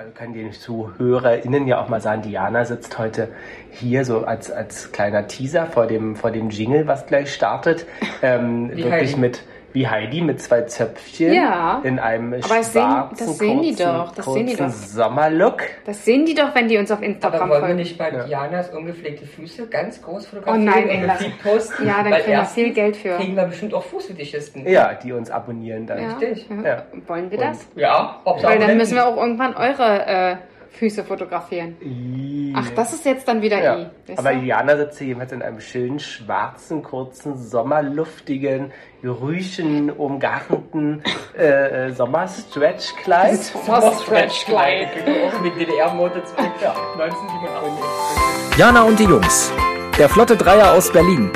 Also kann den ZuhörerInnen ja auch mal sagen, Diana sitzt heute hier so als, als kleiner Teaser vor dem, vor dem Jingle, was gleich startet. Ähm, wirklich Heidi. mit wie Heidi mit zwei Zöpfchen Ja. in einem Aber das sehen- schwarzen, das sehen die kurzen, doch, das sehen die doch. Sommerlook. Das sehen die doch, wenn die uns auf Aber Instagram wollen wir nicht bei Ja. Dianas ungepflegte Füße ganz groß Oh fotografieren nein, und Feed posten? Ja, dann kriegen wir viel Geld für. kriegen wir bestimmt auch Fußfetischisten. Ja, die uns abonnieren dann. Ja. Richtig. Ja. Ja. Wollen wir Und- das? Ja, Hauptsache Weil dann müssen wir auch irgendwann eure äh, Füße fotografieren. I. Ach, das ist jetzt dann wieder Ja. I. Aber? Diana sitzt hier jedenfalls in einem schönen, schwarzen, kurzen, sommerluftigen, Gerüchen umgarnten äh, äh, Sommerstretchkleid. Mit DDR-Mode 2. Ja, 1987. Jana und die Jungs. Der Flotte Dreier aus Berlin.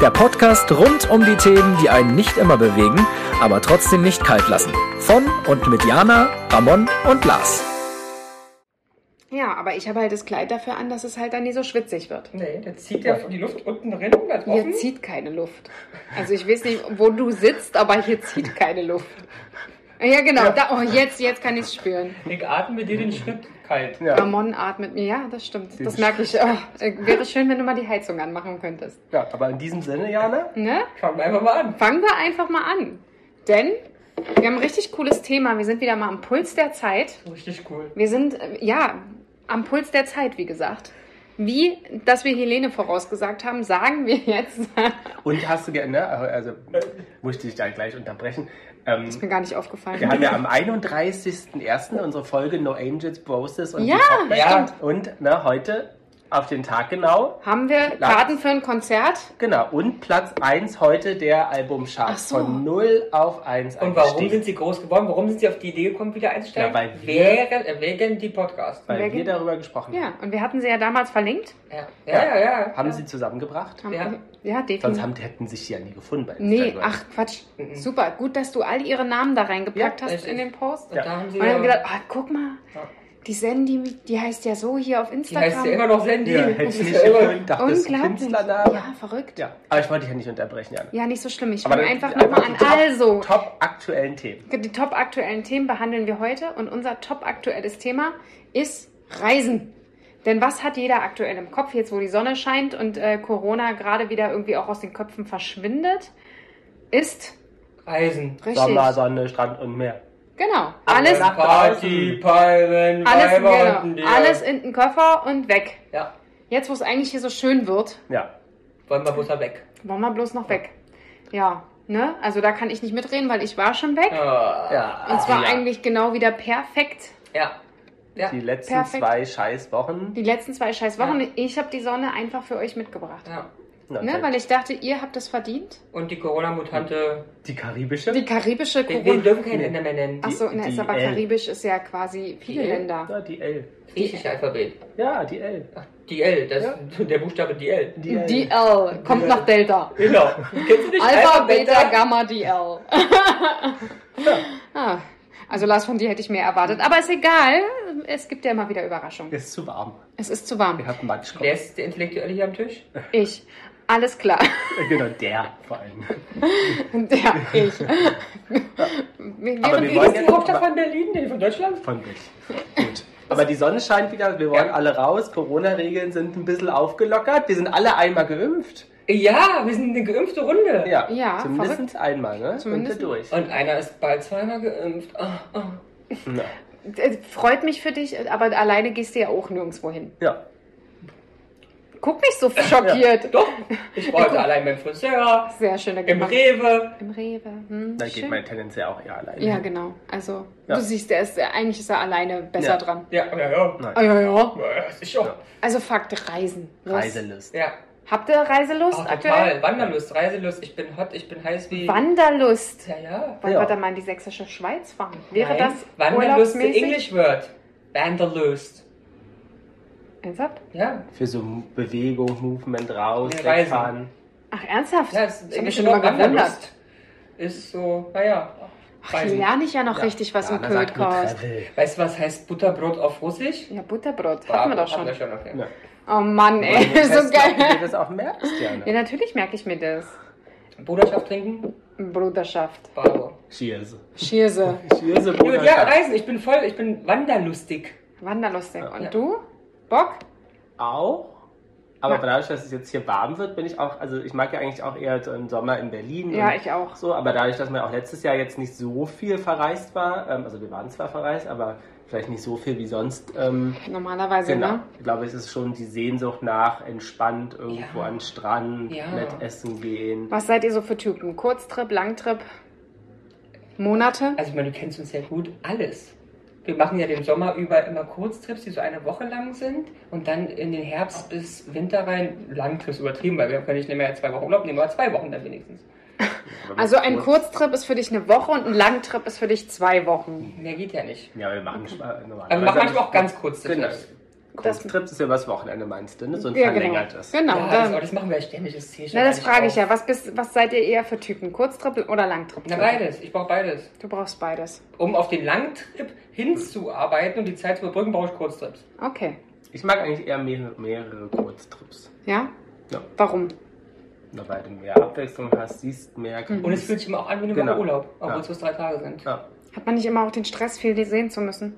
Der Podcast rund um die Themen, die einen nicht immer bewegen, aber trotzdem nicht kalt lassen. Von und mit Jana, Ramon und Lars. Ja, aber ich habe halt das Kleid dafür an, dass es halt dann nicht so schwitzig wird. Nee, da zieht ja die Luft unten drin, Hier zieht keine Luft. Also ich weiß nicht, wo du sitzt, aber hier zieht keine Luft. Ja, genau. Da, oh, jetzt, jetzt kann ich es spüren. Ich atme dir den Schritt kalt. Ja. Ramon atmet mir. Ja, das stimmt. Das Den merke ich. Oh, äh, wäre schön, wenn du mal die Heizung anmachen könntest. ja, aber in diesem Sinne, Jana, Ne? Fangen wir einfach mal an. Fangen wir einfach mal an. Denn wir haben ein richtig cooles Thema. Wir sind wieder mal am Puls der Zeit. Richtig cool. Wir sind, äh, ja, am Puls der Zeit, wie gesagt. Wie, dass wir Helene vorausgesagt haben, sagen wir jetzt. und hast du gerne, also musste ich da gleich unterbrechen. Ähm, Ist mir gar nicht aufgefallen. wir haben ja am 31.01. unsere Folge No Angels, Broses und Ja, Ja. Und ne, heute auf den Tag genau. Haben wir Karten für ein Konzert? Genau, und Platz 1 heute der Albumchart. Ach so. Von 0 auf 1 Und warum angestiegen. sind sie groß geworden? Warum sind sie auf die Idee gekommen, wieder einzusteigen? Ja, weil wir- Während, äh, wegen die Podcast. Weil Wer wir darüber gesprochen Ja, und wir hatten sie ja damals verlinkt. Ja, ja, ja. ja. Haben ja. sie zusammengebracht? Haben, Ja. ja, Sonst definitiv. haben, hätten sich die ja nie gefunden bei Nee, Instagram. ach Quatsch. Super, gut, dass du all ihre Namen da reingepackt Ja, hast richtig. in den Post. Und Ja. da haben sie Und dann haben gedacht, ah, guck mal, Ja. Die Sandy, die heißt ja so hier auf die Instagram. heißt ja immer noch Sandy. Ja, hätte ich nicht ja immer- ein Unglaublich. Ja, verrückt. Ja, aber ich wollte dich ja nicht unterbrechen, Jana. Ja, nicht so schlimm. Ich fange einfach nochmal an. die top, Also, Top aktuellen Themen. die top aktuellen Themen behandeln wir heute und unser top aktuelles Thema ist Reisen. Denn was hat jeder aktuell im Kopf, jetzt wo die Sonne scheint und äh, Corona gerade wieder irgendwie auch aus den Köpfen verschwindet, ist Reisen. richtig. Sommer, Sonne, Strand und Meer. Genau. Alles, Party, Palmen, alles, Weiber genau, alles in den Koffer und weg. Ja, Jetzt, wo es eigentlich hier so schön wird, Ja. wollen wir bloß mal weg. wollen wir bloß noch weg. Ja, ne? Also da kann ich nicht mitreden, weil ich war schon weg. Ja. Ja. Und zwar ja. eigentlich genau wieder perfekt. Ja. Ja. Die letzten Perfekt. zwei scheiß Wochen. Die letzten zwei scheiß Wochen. Ja. Ich habe die Sonne einfach für euch mitgebracht. ja. Ne? Weil ich dachte, ihr habt es verdient. Und die Corona-Mutante. die karibische. Die karibische Wir, wir Corona. dürfen keinen Länder mehr nennen. Achso, ne, die ist aber L. Karibisch ist ja quasi viele Die L? Länder. ja, die L. Griechische Alphabet. Ja, die L. Ach, die L, das Ja. der Buchstabe die L. Die L. Die L kommt nach Delta. Genau. Kennst du nicht Alpha, Beta, Gamma, die L. ah, also Lars, von dir hätte ich mehr erwartet. Aber ist egal. Es gibt ja immer wieder Überraschungen. Ist zu warm. Es ist zu warm. Wir hatten Matschkopf. Wer ist der Intellektuelle hier am Tisch? Ich. Alles klar. Genau, der vor allem. Ja, ich. Wir- Aber wir- wir wollen jetzt Hauptstadt von Berlin? Nee, von Deutschland? Von dich. Gut. Aber die Sonne scheint wieder, wir wollen Ja. alle raus. Corona-Regeln sind ein bisschen aufgelockert. Wir sind alle einmal geimpft. Ja, wir sind eine geimpfte Runde. Ja, Ja, zumindest einmal, ne? Zumindest- durch. Und einer ist bald zweimal geimpft. Ah, ah. Na, Äh, Freut mich für dich, aber alleine gehst du ja auch nirgendwo hin. ja. Guck nicht so schockiert. Doch, ich war heute allein beim Friseur, Sehr schöne im gemacht. Rewe. Im Rewe. Hm, Da geht schön. mein tendenziell auch eher alleine. Ja, genau. Also, Ja. du siehst, er ist, eigentlich ist er alleine besser Ja. dran. Ja, ja, ja. Nein. Ah, ja, ja. Ja, sicher. Ja. Also Fakt, Reisen. Los. Reiselist. Ja, Habt ihr Reiselust Ach, aktuell? total. Wanderlust, Reiselust. Ich bin hot, ich bin heiß wie. Wanderlust. Ja, ja. Wollen Ja. wir dann mal in die sächsische Schweiz fahren? Wäre Nein, das Wanderlust? English word. Wanderlust. Ernsthaft? Ja. Für so Bewegung, Movement raus, Ja, Reisen. wegfahren. Ach, ernsthaft? Ja, das ich habe englische schon immer Wort gewundert. Wanderlust ist so, naja. Ach, hier lerne ich ja noch Ja. richtig was Ja, im. Travel. Weißt du, was heißt Butterbrot auf Russisch? Ja, Butterbrot. Hatten wir doch schon. Wir schon okay. Ja. Oh Mann, ey. Das so heißt, ob du dir geil. das auch merkst, Ja, Jana. natürlich merke ich mir das. Bruderschaft trinken? Bruderschaft. Bravo. Cheers. Schierse. Cheers, Ja, Bruder. ja, Reisen. Ich bin voll, ich bin wanderlustig. Wanderlustig. Und Ja. du? Bock? Auch. Aber Ja. dadurch, dass es jetzt hier warm wird, bin ich auch, also ich mag ja eigentlich auch eher so im Sommer in Berlin. Ja, und ich auch. So, aber dadurch, dass man auch letztes Jahr jetzt nicht so viel verreist war, ähm, also wir waren zwar verreist, aber vielleicht nicht so viel wie sonst. Ähm, Normalerweise, genau. ne? Ich glaube, es ist schon die Sehnsucht nach entspannt irgendwo Ja. an den Strand, Ja. nett essen gehen. Was seid ihr so für Typen? Kurztrip, Langtrip? Monate? Also ich meine, du kennst uns ja gut. Alles. Wir machen ja den Sommer über immer Kurztrips, die so eine Woche lang sind. Und dann in den Herbst bis Winter rein Langtrips übertrieben, weil wir können nicht mehr zwei Wochen Urlaub nehmen, aber zwei Wochen dann wenigstens. Also ein kurz- Kurztrip ist für dich eine Woche und ein Langtrip ist für dich zwei Wochen. Mehr geht ja nicht. Ja, wir machen okay. normalerweise. Aber wir machen manchmal auch ganz kurz Genau. Trips. Kurztrips ist ja was Wochenende meinst du, ne? So ein Ja, genau. verlängertes. Genau. Ja, da- das, aber das machen wir ja ständig, das zählt na, das frage ich ja. Was, bist, was seid ihr eher für Typen? Kurztrip oder Langtrip? Na beides, ich brauche beides. Du brauchst beides. Um auf den Langtrip hinzuarbeiten und die Zeit zu überbrücken, brauche ich Kurztrips. Okay. Ich mag eigentlich eher mehrere, mehrere Kurztrips. Ja? Ja. Warum? Na, weil du mehr Abwechslung hast, siehst mehr. Mhm. Und es fühlt sich immer auch an wie eine Genau. Woche Urlaub, obwohl Ja. es bloß drei Tage sind. Ja. Hat man nicht immer auch den Stress, viel sehen zu müssen?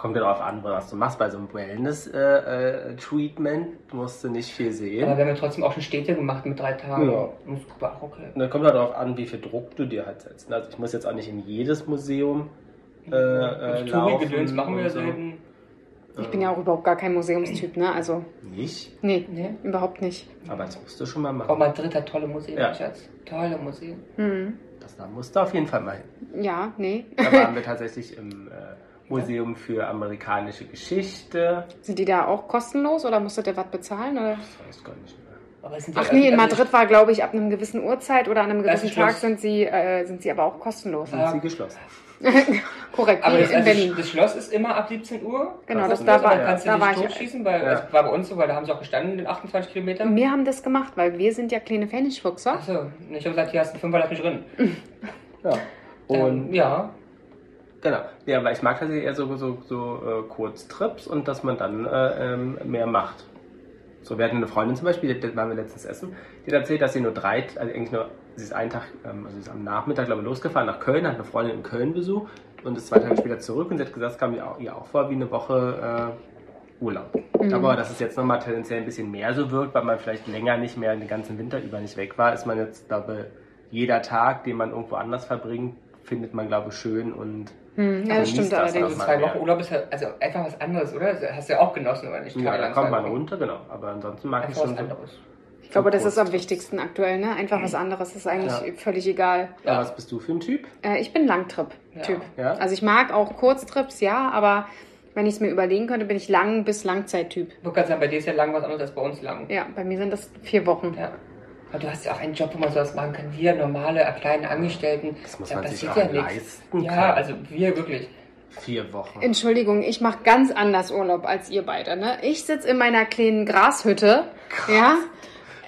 Kommt ja darauf an, was du machst. Bei so einem Wellness-Treatment musst du nicht viel Aber sehen. wir haben ja trotzdem auch schon Städte gemacht mit drei Tagen. Ja. Auch okay. Und dann kommt halt darauf an, wie viel Druck du dir halt setzt. Also ich muss jetzt auch nicht in jedes Museum äh, äh. Touri-Gedöns machen wir ja so. selten. Ich bin ja auch überhaupt gar kein Museumstyp, ne? Also, Nicht, nee, Nee. überhaupt nicht. aber das musst du schon mal Auch machen. Madrid hat tolle Museen, Ja. mein Schatz. Tolle Museen. Hm. Das da musst du auf jeden Fall mal hin. Ja, nee. Da waren wir tatsächlich im äh, Museum für amerikanische Geschichte. Sind die da auch kostenlos oder musstet ihr was bezahlen? Oder? Das weiß gar nicht mehr. Aber es sind ja Ach nee, in also- Madrid war, glaube ich, ab einem gewissen Uhrzeit oder an einem Das gewissen Tag sind sie, äh, sind sie aber auch kostenlos. Sind Ja. sie geschlossen? Korrekt, Aber das, in also Berlin. das Schloss ist immer ab 17 Uhr. Genau, das- das, da war, kannst du da war ich. totschießen, weil Ja. es war bei uns so, weil da haben sie auch gestanden, in 28 Kilometern. Wir haben das gemacht, weil wir sind ja kleine Pfennigfuchser. Achso, ich habe gesagt, hier hast du einen Fünfer, lass mich drin. Ja. Und Ähm, ja, Genau. Ja, aber ich mag tatsächlich eher so, so, so äh, Kurztrips und dass man dann äh, ähm, mehr macht. So, wir hatten eine Freundin zum Beispiel, die, die waren wir letztens essen, die hat erzählt, dass sie nur drei, also eigentlich nur, sie ist einen Tag, ähm, also sie ist am Nachmittag, glaube ich, losgefahren nach Köln, hat eine Freundin in Köln besucht und ist zwei Tage später zurück und sie hat gesagt, es kam ihr auch, ihr auch vor wie eine Woche äh, Urlaub. Aber dass es jetzt nochmal tendenziell ein bisschen mehr so wirkt, weil man vielleicht länger nicht mehr den ganzen Winter über nicht weg war, ist man jetzt, glaube jeder Tag, den man irgendwo anders verbringt, findet man, glaube ich, schön und Hm, ja, das stimmt das allerdings. also zwei mehr. Wochen Urlaub ist ja also einfach was anderes, oder? Das hast du ja auch genossen, oder nicht? ja, da kommt man runter, genau. Aber ansonsten mag ich Einfach was schon so. anderes. Ich glaube, das ist am wichtigsten aktuell, ne? Einfach was anderes ist eigentlich Ja. völlig egal. Ja, was bist du für ein Typ? Äh, ich bin Langtrip-Typ. Ja. Ja? Also ich mag auch Kurztrips, ja, aber wenn ich es mir überlegen könnte, bin ich Lang- bis Langzeit-Typ. Ich wollte gerade sagen, bei dir ist ja lang was anderes als bei uns lang. Ja, bei mir sind das vier Wochen. Ja. Aber du hast ja auch einen Job, wo man sowas machen kann. Wir normale, kleine Angestellten. Das muss da man sich passiert auch ja nichts. Ja, also wir wirklich. Vier Wochen. Entschuldigung, ich mache ganz anders Urlaub als ihr beide. Ne? Ich sitze in meiner kleinen Grashütte, ja,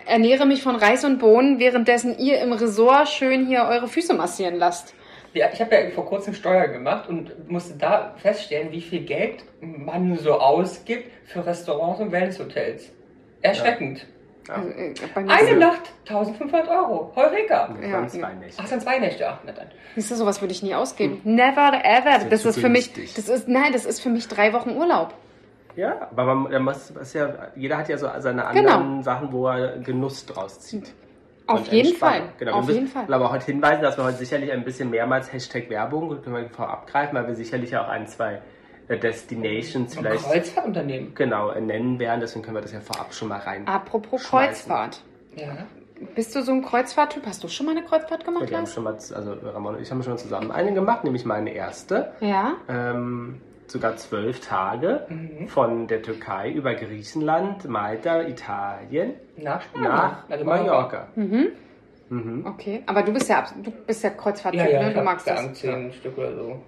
ernähre mich von Reis und Bohnen, währenddessen ihr im Resort schön hier eure Füße massieren lasst. Ja, ich habe ja vor kurzem Steuer gemacht und musste da feststellen, wie viel Geld man so ausgibt für Restaurants und Wellnesshotels. Erschreckend. Ja. Also, äh, Eine Nacht 1500 Euro. Heureka. Das Ja, ja. zwei Nächte. Ach, sind zwei Nächte. Ach, na dann. Siehst du, sowas würde ich nie ausgeben. Never ever. Hm. ist Das zu ist für mich, das ist, nein, das ist für mich drei Wochen Urlaub. Ja, aber man, man muss, ist ja, jeder hat ja so seine Genau. anderen Sachen, wo er Genuss draus zieht. Auf Und jeden. Fall. Genau, Auf wir jeden müssen Fall. aber heute hinweisen, dass wir heute sicherlich ein bisschen mehrmals Hashtag Werbung, können wir vorab greifen, weil wir sicherlich auch ein, zwei Destinations Ein vielleicht Kreuzfahrtunternehmen. genau äh, nennen werden, deswegen können wir das ja vorab schon mal rein. Apropos Schmeißen. Kreuzfahrt. Ja. Bist du so ein Kreuzfahrttyp? Hast du schon mal eine Kreuzfahrt gemacht, wir haben schon mal, also Ramon und ich haben schon zusammen eine gemacht, nämlich meine erste. Ja. Ähm, sogar zwölf Tage Mhm. von der Türkei über Griechenland, Malta, Italien Nach Spanien. nach Also Mallorca. Mhm. Mhm. Okay. Aber du bist ja, du bist ja Kreuzfahrttyp, Ja, ja, ne? Du magst das. gegangen, zehn Stück oder so.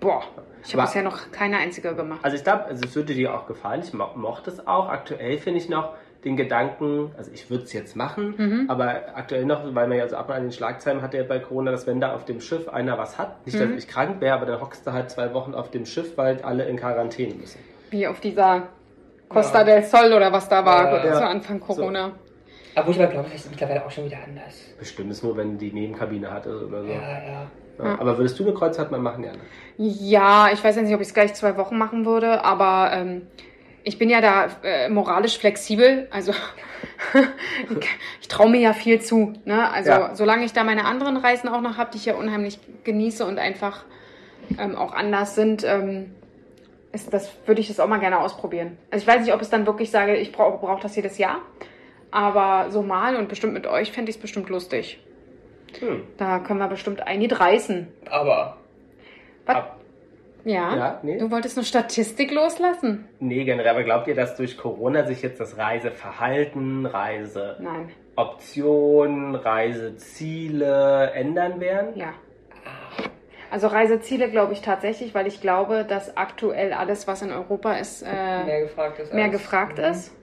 Boah. Ich habe bisher noch keine einzige gemacht. Also ich glaube, also es würde dir auch gefallen. Ich mo mochte es auch. Aktuell finde ich noch den Gedanken, also ich würde es jetzt machen, Mhm. aber aktuell noch, weil man ja so ab und an den Schlagzeilen hatte ja bei Corona, dass wenn da auf dem Schiff einer was hat, nicht, Mhm. dass ich krank wäre, aber dann hockst du halt zwei Wochen auf dem Schiff, weil alle in Quarantäne müssen. Wie auf dieser Costa Ja. del Sol oder was da war Ja. zu Ja. Anfang Corona. Aber wo ich aber glaube, das ist mittlerweile auch schon wieder anders. Bestimmt ist nur, wenn die Nebenkabine hat oder so. Ja, ja. Ja. Aber würdest du eine Kreuzfahrt mal machen, Jana? Ja, ich weiß ja nicht, ob ich es gleich zwei Wochen machen würde, aber ähm, ich bin ja da äh, moralisch flexibel. Also ich traue mir ja viel zu. Ne? Also Ja. solange ich da meine anderen Reisen auch noch habe, die ich ja unheimlich genieße und einfach ähm, auch anders sind, ähm, ist das, würde ich das auch mal gerne ausprobieren. Also ich weiß nicht, ob ich dann wirklich sage, ich brauche brauch das jedes Jahr. Aber so mal und bestimmt mit euch fände ich es bestimmt lustig. Hm. Da können wir bestimmt ein Lied reißen. Aber Was? Ab- Ja, Ja, nee. du wolltest eine Statistik loslassen? Nee, generell, aber glaubt ihr, dass durch Corona sich jetzt das Reiseverhalten, Reiseoptionen, Reiseziele ändern werden? ja. Also Reiseziele glaube ich tatsächlich, weil ich glaube, dass aktuell alles, was in Europa ist, äh, mehr gefragt ist. mehr als- gefragt Mhm. ist.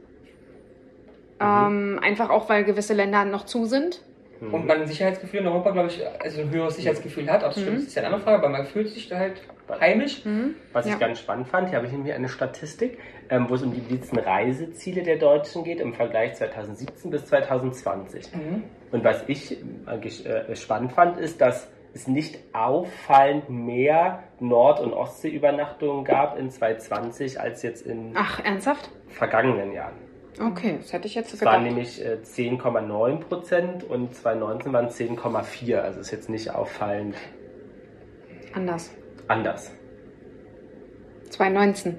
Ähm, einfach auch, weil gewisse Länder noch zu sind. Mhm. Und man ein Sicherheitsgefühl in Europa, glaube ich, also ein höheres Sicherheitsgefühl hat. Ob das Mhm. stimmt, ist ja eine andere Frage, aber man fühlt sich da halt heimisch. Mhm. Was Ja. ich ganz spannend fand, hier habe ich nämlich eine Statistik, ähm, wo es um die letzten Reiseziele der Deutschen geht im Vergleich 2017 bis 2020. Mhm. Und was ich eigentlich äh, spannend fand, ist, dass es nicht auffallend mehr Nord- und Ostseeübernachtungen gab in 2020 als jetzt in Ach, ernsthaft? vergangenen Jahren. Okay, das hätte ich jetzt Es waren gedacht. nämlich äh, 10,9 Prozent und 2019 waren 10,4. Also ist jetzt nicht auffallend Anders. anders. 2019.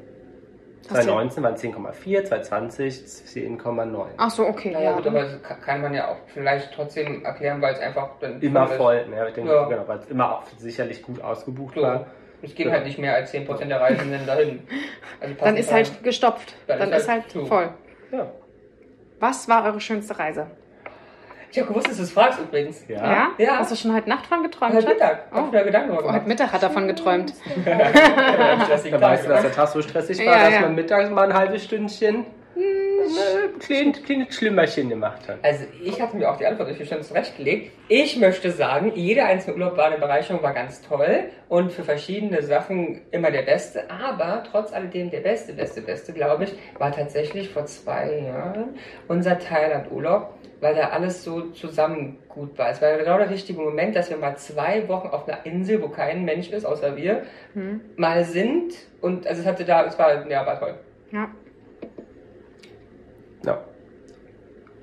Hast du- 2019 waren 10,4, 2020 10,9. Ach so, okay. Naja, ja, gut, aber das kann- kann man ja auch vielleicht trotzdem erklären, weil es einfach dann. Immer ist. voll, ne? Ich denke, Ja. genau, weil es immer auch sicherlich gut ausgebucht So. war. Es gehen halt nicht mehr als 10% der Reisenden dahin. Also Dann ist rein. halt gestopft. Dann Dann ist ist halt halt voll. Ja. Was war eure schönste Reise? Ich habe gewusst, dass du es fragst übrigens. Ja. Ja. Hast du schon heute Nacht dran geträumt? Heute? Mittag. Oh. Hab ich mir Gedanken darüber Heute gemacht. Mittag hat er davon geträumt. Da weißt du, dass der Tag so stressig war, Ja, dass ja. man mittags mal ein halbes Stündchen ein kleines, kleines Schlimmerchen gemacht hat. Also ich hatte mir auch die Antwort natürlich schon zurechtgelegt. Ich möchte sagen, jeder einzelne Urlaub war eine Bereicherung, war ganz toll und für verschiedene Sachen immer der Beste. Aber trotz alledem der Beste, Beste, Beste, glaube ich, war tatsächlich vor zwei Jahren unser Thailand-Urlaub, weil da alles so zusammen gut war. Es war genau der richtige Moment, dass wir mal zwei Wochen auf einer Insel, wo kein Mensch ist, außer wir, Hm. mal sind. Und also es hatte da, es war, ja, war toll. Ja.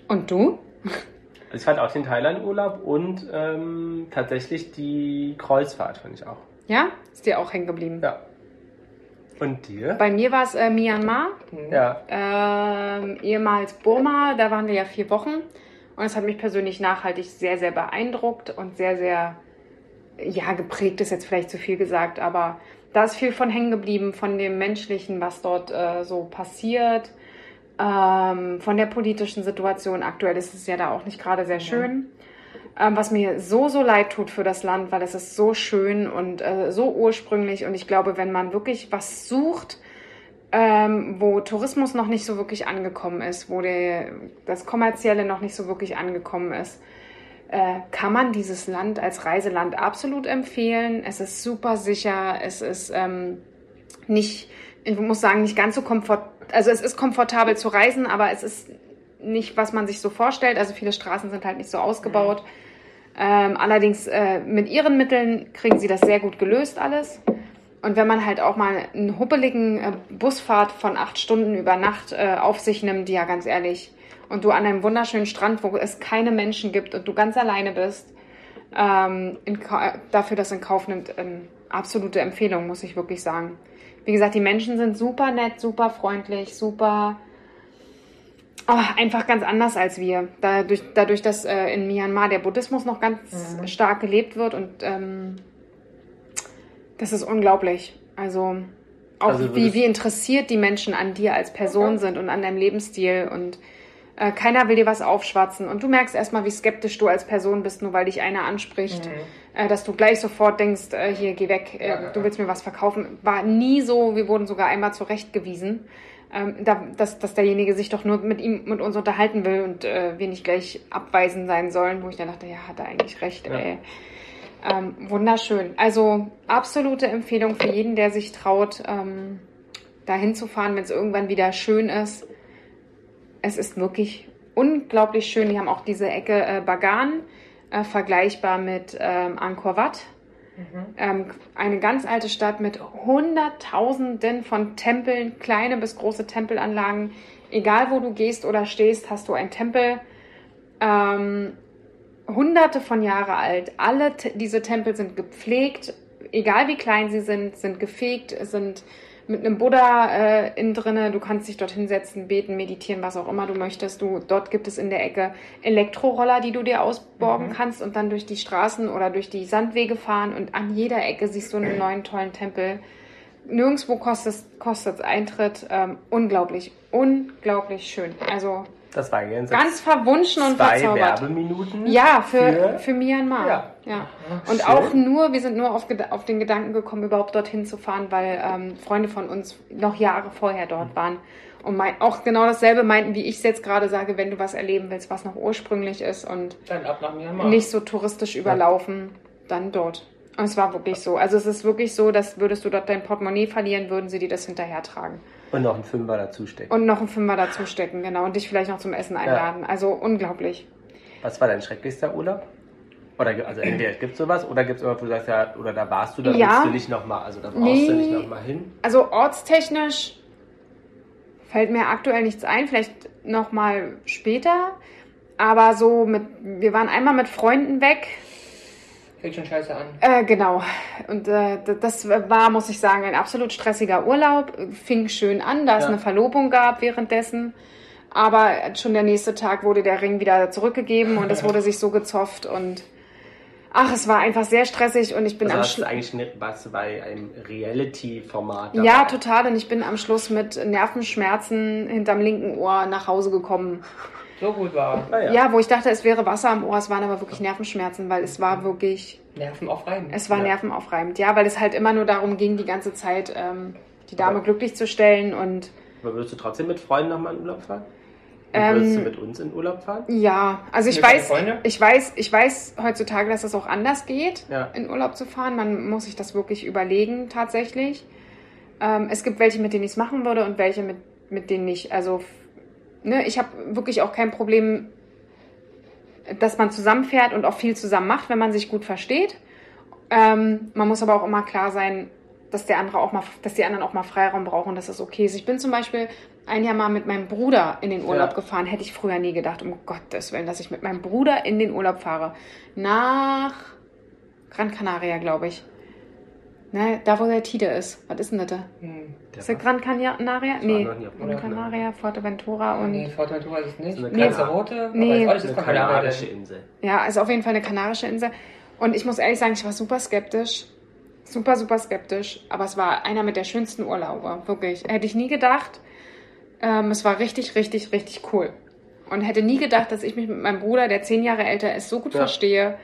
Und du? Also ich fand auch den Thailand-Urlaub und ähm, tatsächlich die Kreuzfahrt fand ich auch. Ja? Ist dir auch hängen geblieben? Ja. Und dir? Bei mir war es äh, Myanmar, Mhm. Ja. ähm, ehemals Burma. Da waren wir ja vier Wochen. Und es hat mich persönlich nachhaltig sehr, sehr beeindruckt und sehr, sehr, ja, geprägt ist jetzt vielleicht zu viel gesagt, aber da ist viel von hängen geblieben, von dem Menschlichen, was dort äh, so passiert, ähm, von der politischen Situation. Aktuell ist es ja da auch nicht gerade sehr schön. Ähm, was mir so, so leid tut für das Land, weil es ist so schön und äh, so ursprünglich. Und ich glaube, wenn man wirklich was sucht, ähm, wo Tourismus noch nicht so wirklich angekommen ist, wo der, das Kommerzielle noch nicht so wirklich angekommen ist, äh, kann man dieses Land als Reiseland absolut empfehlen. Es ist super sicher, es ist ähm, nicht, ich muss sagen, nicht ganz so komfort, also es ist komfortabel zu reisen, aber es ist nicht, was man sich so vorstellt. Also viele Straßen sind halt nicht so ausgebaut. Ähm, allerdings äh, mit ihren Mitteln kriegen sie das sehr gut gelöst alles. Und wenn man halt auch mal einen huppeligen äh, Busfahrt von acht Stunden über Nacht äh, auf sich nimmt, ja ganz ehrlich, und du an einem wunderschönen Strand, wo es keine Menschen gibt und du ganz alleine bist, ähm, in, dafür das in Kauf nimmt, ähm, absolute Empfehlung, muss ich wirklich sagen. Wie gesagt, die Menschen sind super nett, super freundlich, super oh, einfach ganz anders als wir. Dadurch, dadurch dass äh, in Myanmar der Buddhismus noch ganz Mhm. stark gelebt wird und ähm, das ist unglaublich. Also auch Also wie, wie interessiert die Menschen an dir als Person sind und an deinem Lebensstil und äh, keiner will dir was aufschwatzen und du merkst erstmal, wie skeptisch du als Person bist, nur weil dich einer anspricht, äh, dass du gleich sofort denkst, äh, hier geh weg, äh, Ja, ja, du willst mir was verkaufen. War nie so, wir wurden sogar einmal zurechtgewiesen, ähm, da, dass, dass derjenige sich doch nur mit ihm, mit uns unterhalten will und äh, wir nicht gleich abweisend sein sollen, wo ich dann dachte, ja, hat er eigentlich recht, Ja. ey. Ähm, wunderschön. Also absolute Empfehlung für jeden, der sich traut, ähm, dahin zu fahren, wenn es irgendwann wieder schön ist. Es ist wirklich unglaublich schön. Die haben auch diese Ecke äh, Bagan, äh, vergleichbar mit ähm, Angkor Wat. Ähm, eine ganz alte Stadt mit Hunderttausenden von Tempeln, kleine bis große Tempelanlagen. Egal wo du gehst oder stehst, hast du einen Tempel. Ähm, hunderte von Jahre alt. Alle diese Tempel sind gepflegt, egal wie klein sie sind, sind gefegt, sind mit einem Buddha äh, innen drinne. Du kannst dich dort hinsetzen, beten, meditieren, was auch immer du möchtest. Du, dort gibt es in der Ecke Elektroroller, die du dir ausborgen kannst und dann durch die Straßen oder durch die Sandwege fahren. Und an jeder Ecke siehst du einen neuen tollen Tempel. Nirgendwo kostet es Eintritt. Ähm, unglaublich, unglaublich schön. Also Das war jetzt ganz verwunschen und zwei verzaubert. Werbeminuten. Ja, für, Für- für, Myanmar. Ja. Ja. Und schön. auch nur, wir sind nur auf, auf den Gedanken gekommen, überhaupt dorthin zu fahren, weil ähm, Freunde von uns noch Jahre vorher dort waren. Und mein, auch genau dasselbe meinten, wie ich es jetzt gerade sage, wenn du was erleben willst, was noch ursprünglich ist und Dann ab nach Myanmar. nicht so touristisch überlaufen, dann dort. Und es war wirklich so. Also es ist wirklich so, dass würdest du dort dein Portemonnaie verlieren, würden sie dir das hinterher tragen. Und noch einen Fünfer dazu stecken. Und noch einen Fünfer dazu stecken, genau. Und dich vielleicht noch zum Essen einladen. Also unglaublich. Was war dein schrecklichster Urlaub? Oder also entweder gibt es sowas oder gibt es irgendwas, wo du sagst, ja, oder da warst du, da Ja. willst du nicht nochmal, also da brauchst Nee. du nicht nochmal hin. Also ortstechnisch fällt mir aktuell nichts ein, vielleicht noch mal später. Aber so mit, wir waren einmal mit Freunden weg. Fängt schon scheiße an. Äh, genau. Und äh, das war, muss ich sagen, ein absolut stressiger Urlaub. Fing schön an, da es Ja. eine Verlobung gab währenddessen. Aber schon der nächste Tag wurde der Ring wieder zurückgegeben und es wurde sich so gezofft und ach, es war einfach sehr stressig und ich bin Also am Schluss. eigentlich ne- warst du bei einem Reality-Format Ja, total. Und ich bin am Schluss mit Nervenschmerzen hinterm linken Ohr nach Hause gekommen. So gut war. Naja. Ja, wo ich dachte, es wäre Wasser am Ohr, es waren aber wirklich Nervenschmerzen, weil es war wirklich, Nerven aufreiben. es war Ja. nervenaufreibend. Ja, weil es halt immer nur darum ging, die ganze Zeit ähm, die Dame glücklich zu stellen und Aber würdest du trotzdem mit Freunden nochmal in Urlaub fahren? Und Ähm, würdest du mit uns in Urlaub fahren? ja, also ich weiß, Freunden? ich weiß, ich weiß heutzutage, dass es auch anders geht, Ja. in Urlaub zu fahren. Man muss sich das wirklich überlegen, tatsächlich. Ähm, es gibt welche, mit denen ich es machen würde und welche, mit, mit denen nicht. Also, ne, ich habe wirklich auch kein Problem, dass man zusammenfährt und auch viel zusammen macht, wenn man sich gut versteht. Ähm, man muss aber auch immer klar sein, dass der andere auch mal, dass die anderen auch mal Freiraum brauchen, dass das okay ist. Ich bin zum Beispiel ein Jahr mal mit meinem Bruder in den Urlaub Ja. gefahren. Hätte ich früher nie gedacht, um Gottes Willen, dass ich mit meinem Bruder in den Urlaub fahre. Nach Gran Canaria, glaube ich. Ne, da wo der Tide ist. Was ist denn das da? Hm. Ist der Gran Canaria? Nee, Gran Canaria, Fuerteventura und... Nee, Fortventura ist es nicht. So eine Nee, Lanzarote. Nee. Aber ist Eine kanarische Insel. Ja, also auf jeden Fall eine kanarische Insel. Und ich muss ehrlich sagen, ich war super skeptisch. Super, super skeptisch. Aber es war einer mit der schönsten Urlaube. Wirklich. Hätte ich nie gedacht. Ähm, es war richtig, richtig, richtig cool. Und hätte nie gedacht, dass ich mich mit meinem Bruder, der zehn Jahre älter ist, so gut Ja. verstehe.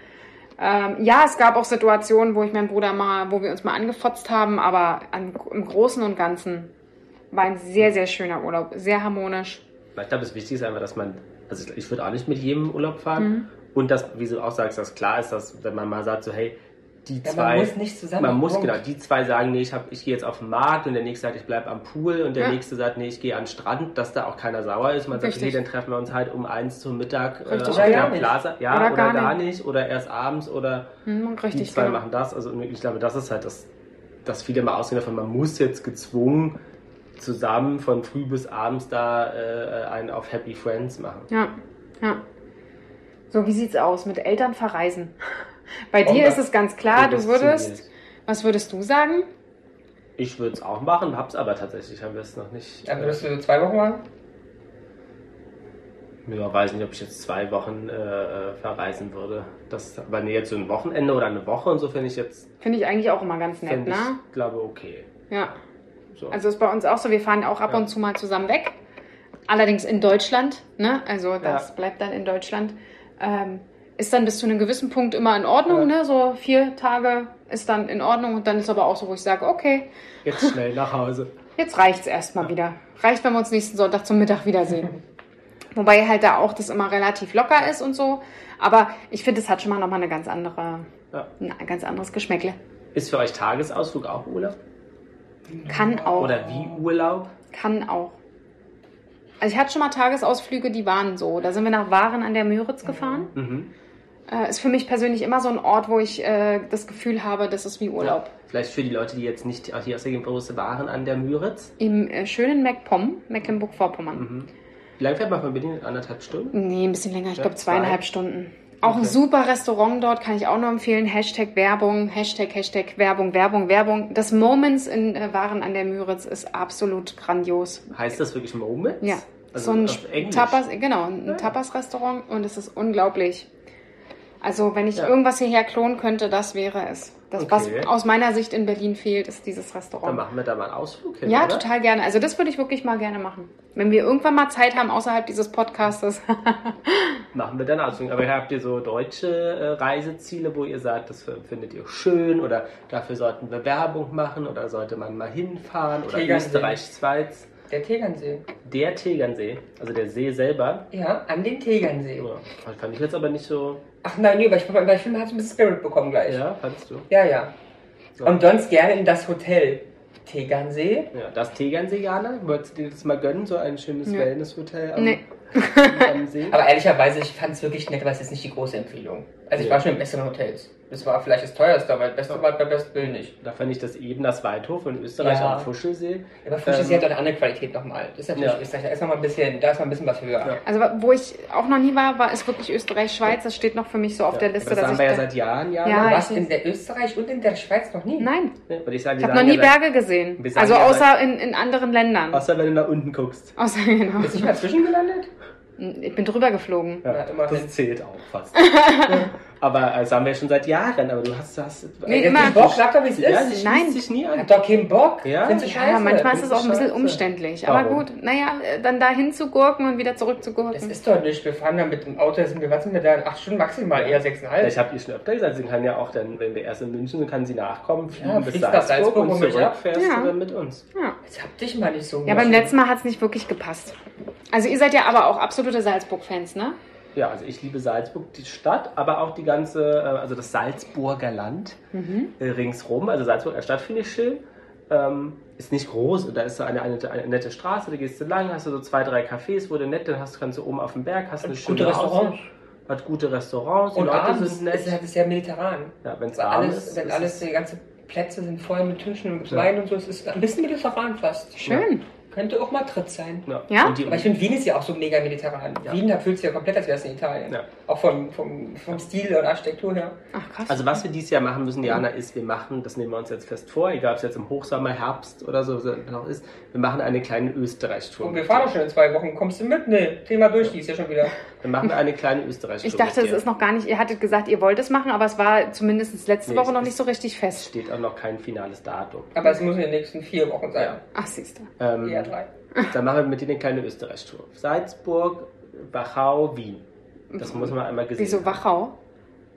Ähm, ja, es gab auch Situationen, wo ich meinen Bruder mal, wo wir uns mal angefotzt haben, aber an, im Großen und Ganzen war ein sehr, sehr schöner Urlaub. Sehr harmonisch. Ich glaube, das Wichtigste ist einfach, dass man, also ich würde auch nicht mit jedem Urlaub fahren. Mhm. Und dass, wie du auch sagst, dass klar ist, dass wenn man mal sagt, so hey, die Ja, zwei. man muss nicht zusammen. Man muss genau, die zwei sagen, nee, ich, hab, ich gehe jetzt auf den Markt und der nächste sagt, ich bleibe am Pool und der Ja. nächste sagt, nee, ich gehe an den Strand, dass da auch keiner sauer ist. Man sagt, Richtig. okay, dann treffen wir uns halt um eins zum Mittag äh, auf oder der. Plaza. Ja, Oder oder, gar gar, nicht. nicht. Oder erst abends oder Hm, die richtig, zwei genau. machen das. Also ich glaube, das ist halt das, dass viele mal ausgehen davon, man muss jetzt gezwungen zusammen von früh bis abends da äh, einen auf Happy Friends machen. Ja, ja. So, wie sieht's aus mit Eltern verreisen? Bei dir ist es ganz klar, du würdest. Was würdest du sagen? Ich würde es auch machen, hab's aber tatsächlich, haben wir es noch nicht. Dann würdest du zwei Wochen machen? äh, ja, weiß nicht, ob ich jetzt zwei Wochen äh, äh, verreisen würde. Das, aber nee, jetzt so ein Wochenende oder eine Woche und so finde ich jetzt, Finde ich eigentlich auch immer ganz nett, ne? ich, glaube okay. Ja. So. Also ist bei uns auch so, wir fahren auch ab Ja. und zu mal zusammen weg. Allerdings in Deutschland, ne? Also das Ja. bleibt dann in Deutschland. Ähm, ist dann bis zu einem gewissen Punkt immer in Ordnung, Ja. ne? So vier Tage ist dann in Ordnung und dann ist aber auch so, wo ich sage, okay, jetzt schnell nach Hause. Jetzt reicht's erstmal wieder. Reicht, wenn wir uns nächsten Sonntag zum Mittag wiedersehen. Wobei halt da auch das immer relativ locker ist und so. Aber ich finde, es hat schon mal nochmal eine ganz andere, Ja. ein ganz anderes Geschmäckle. Ist für euch Tagesausflug auch Urlaub? Kann auch. Oder wie Urlaub? Kann auch. Also ich hatte schon mal Tagesausflüge, die waren so. Da sind wir nach Waren an der Müritz gefahren. Mhm. Äh, ist für mich persönlich immer so ein Ort, wo ich äh, das Gefühl habe, das ist wie Urlaub. Ja. Vielleicht für die Leute, die jetzt nicht hier aus der Größe waren, an der Müritz. Im äh, schönen MacPom, Mecklenburg-Vorpommern. Mhm. Wie lange fährt man von Berlin? Anderthalb Stunden? Nee, ein bisschen länger. Ich Ja, glaube zwei. zweieinhalb Stunden. Auch ein Okay. super Restaurant dort, kann ich auch nur empfehlen. Hashtag Werbung, Hashtag, Hashtag Werbung, Werbung, Werbung. Das Moments in äh, Waren an der Müritz ist absolut grandios. Heißt das wirklich Moments? Ja, Also so ein? Tapas, genau, ein Ja. Tapas-Restaurant und es ist unglaublich. Also wenn ich Ja. irgendwas hierher klonen könnte, das wäre es. Das, Okay. was aus meiner Sicht in Berlin fehlt, ist dieses Dann Restaurant. machen wir da mal einen Ausflug hin, Ja, oder? total gerne. Also das würde ich wirklich mal gerne machen. Wenn wir irgendwann mal Zeit haben außerhalb dieses Podcastes. Machen wir dann einen Ausflug. Aber habt ihr so deutsche äh, Reiseziele, wo ihr sagt, das findet ihr schön oder dafür sollten wir Werbung machen oder sollte man mal hinfahren oder. Österreich, Schweiz? Der Tegernsee. Der Tegernsee, also der See selber. Ja, an den Tegernsee. Ja, fand ich jetzt aber nicht so. Ach nein, nee, aber ich, bei Film hat es ein bisschen Spirit bekommen gleich. Ja, fandst du? ja. ja. So. Und sonst gerne in das Hotel Tegernsee. Ja, das Tegernsee, Jana, wolltest du dir das mal gönnen, so ein schönes. Wellness-Hotel am, Nee. am See? Aber ehrlicherweise, ich fand es wirklich nett, aber es ist nicht die große Empfehlung. Also ich Ja. war schon in besseren Hotels. Das war vielleicht das teuerste, aber das Beste war bei Best Bill nicht. Da fand ich das eben das Weidhof in Österreich Ja. am Fuschelsee. Aber Fuji Ähm, hat eine andere Qualität nochmal. Das ist natürlich Ja. Österreich, da ist noch mal ein bisschen, da ist mal ein bisschen was höher. Ja. Also wo ich auch noch nie war, war ist wirklich Österreich-Schweiz. Das steht noch für mich so auf der Liste, aber das dass ich wir ja da- seit Jahren, Jana. Ja, Was in der Österreich und in der Schweiz noch nie? Nein, Ne, würde ich sagen, ich habe noch nie ja Berge gesehen. Also ja außer in, in anderen Ländern. Außer wenn du nach unten guckst. Außer genau. Bist du nicht mal zwischengelandet? Ich bin drüber geflogen. Ja, Ja, das zählt auch fast. aber das haben wir schon seit Jahren, aber du hast das. Nee, immer-. Bock, sag doch, wie es Ja, ist. die Nein. schließt sich nie an. Hat doch keinen Bock. Ja? Findest du scheiße? Ja, manchmal ist das es auch ein bisschen scheiße. umständlich. Aber Warum? gut, naja, dann dahin zu gurken und wieder zurück zu Das gurken. ist doch nicht. Wir fahren da mit dem Auto, sind wir, was sind wir da? Acht Stunden maximal, eher Ja, sechseinhalb. ich habe ihr schon öfter gesagt, sie kann ja auch dann, wenn wir erst in München sind, kann sie nachkommen, fliegen Ja, bis Salzburg, Salzburg und zurück fährst Ja. du dann mit uns. Ja. Jetzt hab dich mal nicht so ja, beim letzten Mal hat es nicht wirklich gepasst. Also ihr seid ja aber auch absolute Salzburg-Fans, ne? Ja, also ich liebe Salzburg, die Stadt, aber auch die ganze, äh, also das Salzburger Land Mhm. äh, ringsrum. Also Salzburg als Stadt finde ich schön. Ähm, ist nicht groß, da ist so eine, eine, eine nette Straße, da gehst du lang, hast du so zwei, drei Cafés, wo du nett, dann hast, kannst du oben auf dem Berg, hast eine schöne Gute Restaurants. Aussicht, hat gute Restaurants, die Und Leute abends sind nett. ist es ja mediterran. ja, wenn es alles, ist, wenn ist alles, es- die ganze Plätze sind voll mit Tischen und Ja. Wein und so. Es ist ein bisschen mediterran fast. Schön. Könnte auch Madrid sein. ja. Ja? Aber ich finde, Wien ist ja auch so mega mediterran. Ja. Wien, da fühlt sich ja komplett, als wäre es in Italien. Ja. Auch vom, vom, vom Stil und Architektur her. Ach krass. Also was wir dieses Jahr machen müssen, Jana, ist, wir machen, das nehmen wir uns jetzt fest vor, egal ob es jetzt im Hochsommer, Herbst oder so noch ist, wir machen eine kleine Österreich-Tour. Und wir fahren doch schon in zwei Wochen. Kommst du mit? Nee, Thema durch, die ist ja schon wieder. Wir machen eine kleine Österreich-Tour. ich dachte, es ist noch gar nicht, ihr hattet gesagt, ihr wollt es machen, aber es war zumindest letzte Nee, Woche es noch nicht so richtig Es fest. steht auch noch kein finales Datum. Aber es muss in den nächsten vier Wochen sein. Ach, siehst du. Ähm, Eher drei. dann machen wir mit dir eine kleine Österreich-Tour. Salzburg, Wachau, Wien. Das muss man einmal gesehen Wieso. Wachau?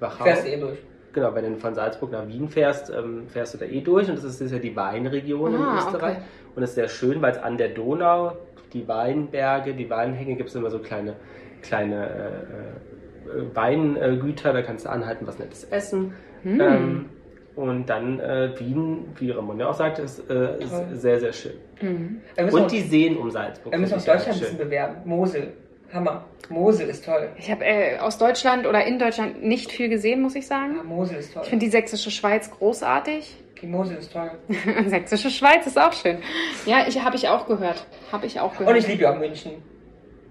Wachau. Fährst du eh durch. Genau, wenn du von Salzburg nach Wien fährst, ähm, fährst du da eh durch und das ist, das ist ja die Weinregion in Ah, Österreich. okay. Und es ist sehr schön, weil es an der Donau, die Weinberge, die Weinhänge, gibt es immer so kleine, kleine äh, äh, Weingüter, da kannst du anhalten, was Nettes essen. Hm. Ähm, und dann äh, Wien, wie Ramon ja auch sagt, ist, äh, ist sehr, sehr schön. Mhm. Und die Seen um Salzburg. wir müssen ich Deutschland ein bisschen bewerben. Mosel. Hammer. Mosel ist toll. Ich habe äh, aus Deutschland oder in Deutschland nicht viel gesehen, muss ich Ja, sagen. Mosel ist toll. Ich finde die sächsische Schweiz großartig. Die Mosel ist toll. sächsische Schweiz ist auch schön. Ja, ich habe ich auch gehört. Habe ich auch gehört. Und ich liebe ja auch München.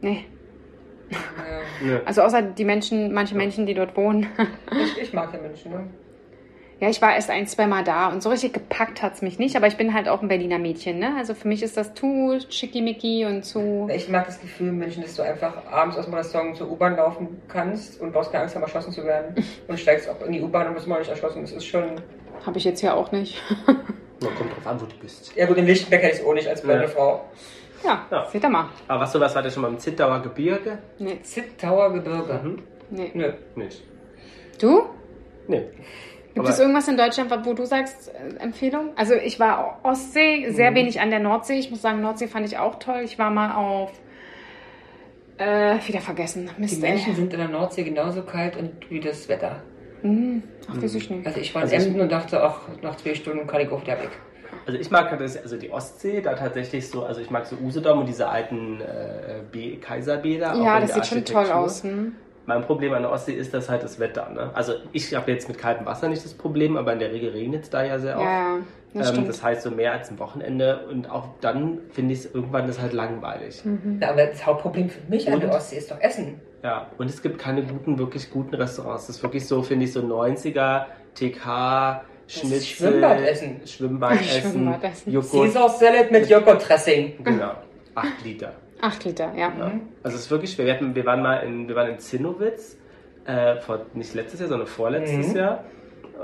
nee. Ja. Also außer die Menschen, manche Menschen, die dort wohnen. Ich, ich mag ja München. Ne? Ja, ich war erst ein, zwei Mal da und so richtig gepackt hat's mich nicht, aber ich bin halt auch ein Berliner Mädchen, ne? Also für mich ist das zu schickimicki und zu. Ich mag das Gefühl in München, dass du einfach abends aus dem Restaurant zur U-Bahn laufen kannst und brauchst keine Angst haben, erschossen zu werden. Und steigst auch in die U-Bahn und bist mal nicht erschossen. Das ist schon. Habe ich jetzt ja auch nicht. Na, kommt drauf an, wo du bist. Ja gut, in Lichtenberg hätte ich es auch nicht als blonde Ja. Frau. Ja, Ja. seht ihr mal. Aber was sowas war das schon mal im Zittauer Gebirge? Nee, Zittauer Gebirge. Mhm. nee. Nö. Nicht. Du? Nee. Gibt Aber- es irgendwas in Deutschland, wo du sagst, äh, Empfehlung? Also ich war Ostsee, sehr Mhm. wenig an der Nordsee. Ich muss sagen, Nordsee fand ich auch toll. Ich war mal auf äh, wieder vergessen. Die Mist, Menschen ey. sind in der Nordsee genauso kalt und wie das Wetter. Mhm. Ach, weiß ich nicht. Also ich war in Also Emden und dachte, ach, nach zwei Stunden kann ich auch wieder weg. Also ich mag das, also die Ostsee, da tatsächlich so, also ich mag so Usedom und diese alten äh, B Kaiserbäder. Ja, das der sieht schon toll aus. Hm? Mein Problem an der Ostsee ist das halt das Wetter. Ne? Also ich habe jetzt mit kaltem Wasser nicht das Problem, aber in der Regel regnet es da ja sehr oft. Ja, das ähm, das heißt so mehr als ein Wochenende und auch dann finde ich es irgendwann ist halt langweilig. Mhm. Ja, aber das Hauptproblem für mich an Und? der Ostsee ist doch Essen. Ja, und es gibt keine guten, wirklich guten Restaurants. Das ist wirklich so, finde ich, so 90er, TK, Schnitzel, Schwimmbadessen. Schwimmbadessen, Schwimmbadessen. Joghurt, Caesar Salad mit Joghurt-Dressing. genau, 8 Liter. Acht Liter, ja. Ja. Also es ist wirklich schwer. Wir, hatten, wir waren mal in, wir waren in Zinnowitz, äh, vor, nicht letztes Jahr, sondern vorletztes Mhm. Jahr.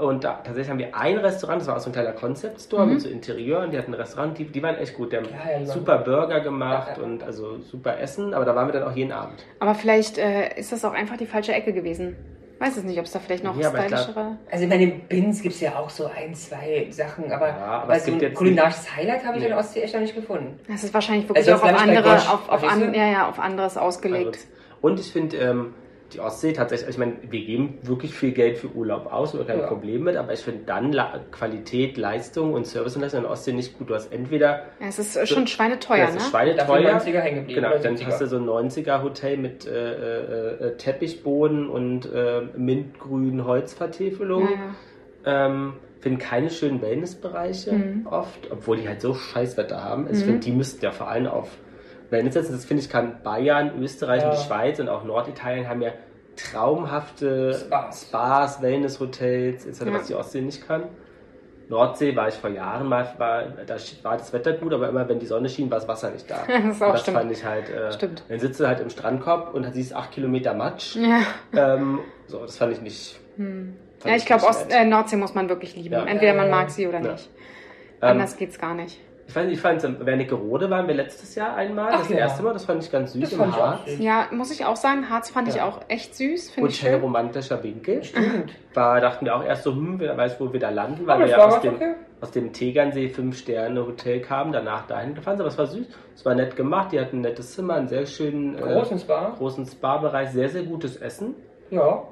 Und da, tatsächlich haben wir ein Restaurant, das war auch so ein kleiner Concept Store Mhm. mit so Interieur und die hatten ein Restaurant, die, die waren echt gut. Die haben waren super Burger gemacht Ja, ja. und also super Essen, aber da waren wir dann auch jeden Abend. Aber vielleicht äh, ist das auch einfach die falsche Ecke gewesen. Weiß es nicht, ob es da vielleicht noch Ja, stylischere. Also ich meine, in Bins gibt es ja auch so ein, zwei Sachen, aber, Ja, aber aber es so gibt ein jetzt kulinarisches Highlight habe ich Nee. in Ostsee echt noch nicht gefunden. Das ist wahrscheinlich wirklich Also auch auf bei andere, auf, auf, an, ja, ja, auf anderes ausgelegt. Also, und ich finde, ähm, die Ostsee tatsächlich, ich meine, wir geben wirklich viel Geld für Urlaub aus, oder kein Ja. Problem mit, aber ich finde dann La Qualität, Leistung und Service und das in der Ostsee nicht gut. Du hast entweder Ja, es ist schon schweineteuer, das ist ne? schweineteuer, Dafür 90er hängen geblieben. Genau, dann 70er. hast du so ein 90er Hotel mit äh, äh, äh, Teppichboden und äh, mintgrünen Holzvertäfelung. Ja, ja. Ähm, finden keine schönen Wellnessbereiche Mhm. oft, obwohl die halt so Scheißwetter haben. Also Ich Mhm. finde, die müssten ja vor allem auf Setzen. Das finde ich kann Bayern, Österreich Ja. und die Schweiz und auch Norditalien haben ja traumhafte Spas. Spas Wellnesshotels, etc., Ja. was die Ostsee nicht kann. Nordsee war ich vor Jahren mal, war, da war das Wetter gut, aber immer wenn die Sonne schien, war das Wasser nicht da. Das ist auch Und das stimmt. fand ich halt, äh, Stimmt. dann sitzt du halt im Strandkorb und siehst acht Kilometer Matsch. Ja, Ähm, so, das fand ich nicht. hm. fand ja ich glaube, Ost- nett. äh, Nordsee muss man wirklich lieben. Ja. Entweder man mag sie oder Ja. nicht. Ähm, Anders geht's gar nicht. Ich weiß nicht, ich fand es Wernigerode waren wir letztes Jahr einmal, Ach das ja. erste Mal, das fand ich ganz süß Das im ich Harz. Ja, muss ich auch sagen, Harz fand ich Ja. auch echt süß, finde ich Hotel schön. romantischer Winkel. Stimmt. War, dachten wir auch erst so, hm, wer weiß, wo wir da landen, weil wir ja aus dem, okay. aus dem Tegernsee 5-Sterne-Hotel kamen, danach dahin gefahren sind. Aber es war süß, es war nett gemacht, die hatten ein nettes Zimmer, einen sehr schönen äh, Großen Spa. großen Spa-Bereich, sehr, sehr gutes Essen. Ja.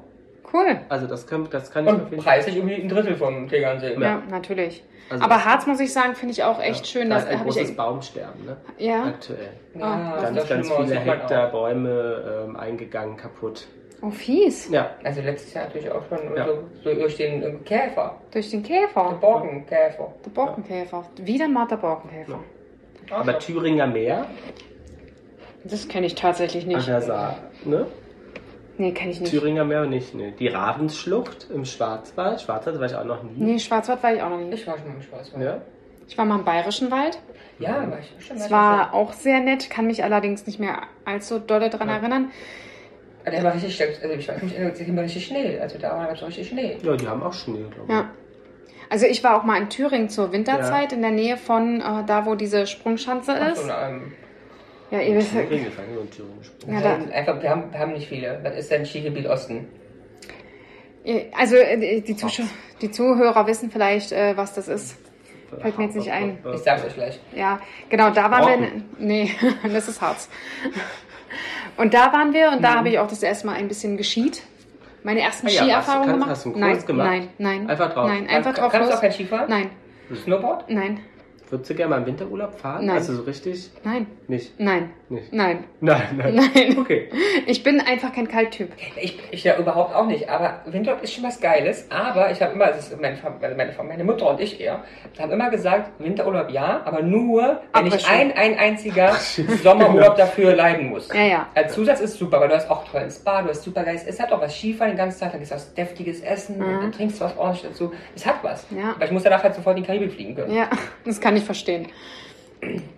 Cool. Also das kann, das kann ich Und Fall. preislich irgendwie ein Drittel vom Tegernsee. Ja, Ja. natürlich. Also Aber Harz, muss ich sagen, finde ich auch echt schön. Da ist ein ich großes echt- Baumsterben, ne? Ja, Aktuell. Ah, das Ganz, ganz viele Hektar. Bäume ähm, eingegangen, kaputt. oh fies. Ja, Also letztes Jahr natürlich auch schon Ja. so, so durch den äh, Käfer. Durch den Der Käfer. Borkenkäfer. Der Borkenkäfer. Wieder mal der Borkenkäfer. Aber. Thüringer Meer, Das kenne ich tatsächlich an nicht. der Saar, ne? Nee, kenne ich nicht. Thüringer Meer nicht, ne? Die Ravensschlucht im Schwarzwald, Schwarzwald war ich auch noch nie. Nee, Schwarzwald war ich auch noch nicht. Ich war schon mal im Schwarzwald. Ja? Ich war mal im Bayerischen Wald. Ja, war ich schon. Es war auch sehr nett, kann mich allerdings nicht mehr allzu dolle dran Ja. erinnern. Der war richtig, also ich weiß nicht, der war richtig Schnee. Also da war so richtig Schnee. Ja, die haben auch Schnee, glaube ich. Ja. Also ich war auch mal in Thüringen zur Winterzeit in der Nähe von äh, da, wo diese Sprungschanze Ach ist. so, ähm, Ja, ihr wisst. War nur in Thüringen gesprungen. Ja, wir da- haben einfach, wir haben, wir haben nicht viele. Was ist denn Skigebiet Osten? Also äh, die, Zuschau die Zuhörer wissen vielleicht, äh, was das ist. Fällt mir jetzt nicht ein. Ich sag's euch gleich. Ja, genau, da waren wir. Brocken. Nee, das ist Harz. Und da waren wir und da Mhm. habe ich auch das erste Mal ein bisschen geschiet. Meine ersten Ah ja, du- gemacht. hast du einen nein, Kurs gemacht? nein, nein. Einfach drauf? Nein, einfach drauf Kannst du auch kein Skifahren? Nein, Snowboard? nein, Würdest du gerne mal im Winterurlaub fahren? Nein. Also so richtig? nein, Nicht. nein, Nicht. nein, Nein, nein. nein. Okay. Ich bin einfach kein Kalttyp. Ich, ich ja überhaupt auch nicht, aber Windurlaub ist schon was Geiles. Aber ich habe immer, das ist meine, Fam- also meine, Fam- meine Mutter und ich eher, haben immer gesagt, Winterurlaub ja, aber nur, wenn ich Abrissen. ein, ein einziger Sommerurlaub dafür leiden muss. Ja, ja. Als Zusatz ist super, weil du hast auch tollen Spa, du hast super geiles, es hat auch was Skifahren den ganzen Tag, dann ist was deftiges Essen, Mhm. dann trinkst du was ordentlich dazu. Es hat was. Ja. Aber ich muss danach halt sofort in die Karibik fliegen können. Ja, das kann ich verstehen.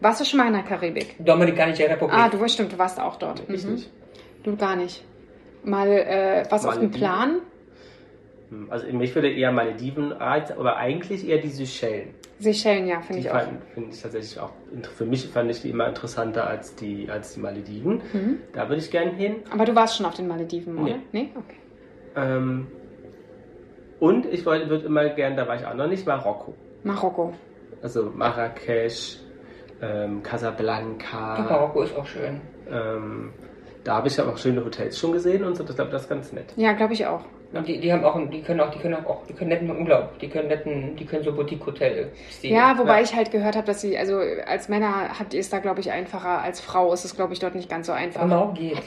Warst du schon mal in der Karibik? Dominikanische Republik. Ah, du warst stimmt, du warst auch dort. Ich Mhm. nicht. Du gar nicht. Mal äh, was auf dem? Plan? Hm, Also mich würde eher Malediven reizen, aber eigentlich eher die Seychellen. Seychellen, ja, finde ich auch. fand- finde ich tatsächlich auch, für mich fand ich die immer interessanter als die, als die Malediven. Mhm. Da würde ich gerne hin. Aber du warst schon auf den Malediven, oder? Nee. Nee? Okay. Ähm, und ich würde immer gerne, da war ich auch noch nicht, Marokko. Marokko. Also Marrakesch, ähm, Ja, Casablanca. Marokko ist auch schön. Ähm, da habe ich aber auch schöne Hotels schon gesehen und so. Ich glaube, das ist ganz nett. Ja, glaube ich auch. Und die, die haben auch, die können auch, die können auch, die können netten Urlaub, die können netten, die können so Boutique-Hotel. Ja, wobei Ja. ich halt gehört habe, dass sie, also als Männer habt ihr es da, glaube ich, einfacher. Als Frau ist es, glaube ich, dort nicht ganz so Aber einfach. Marokko geht.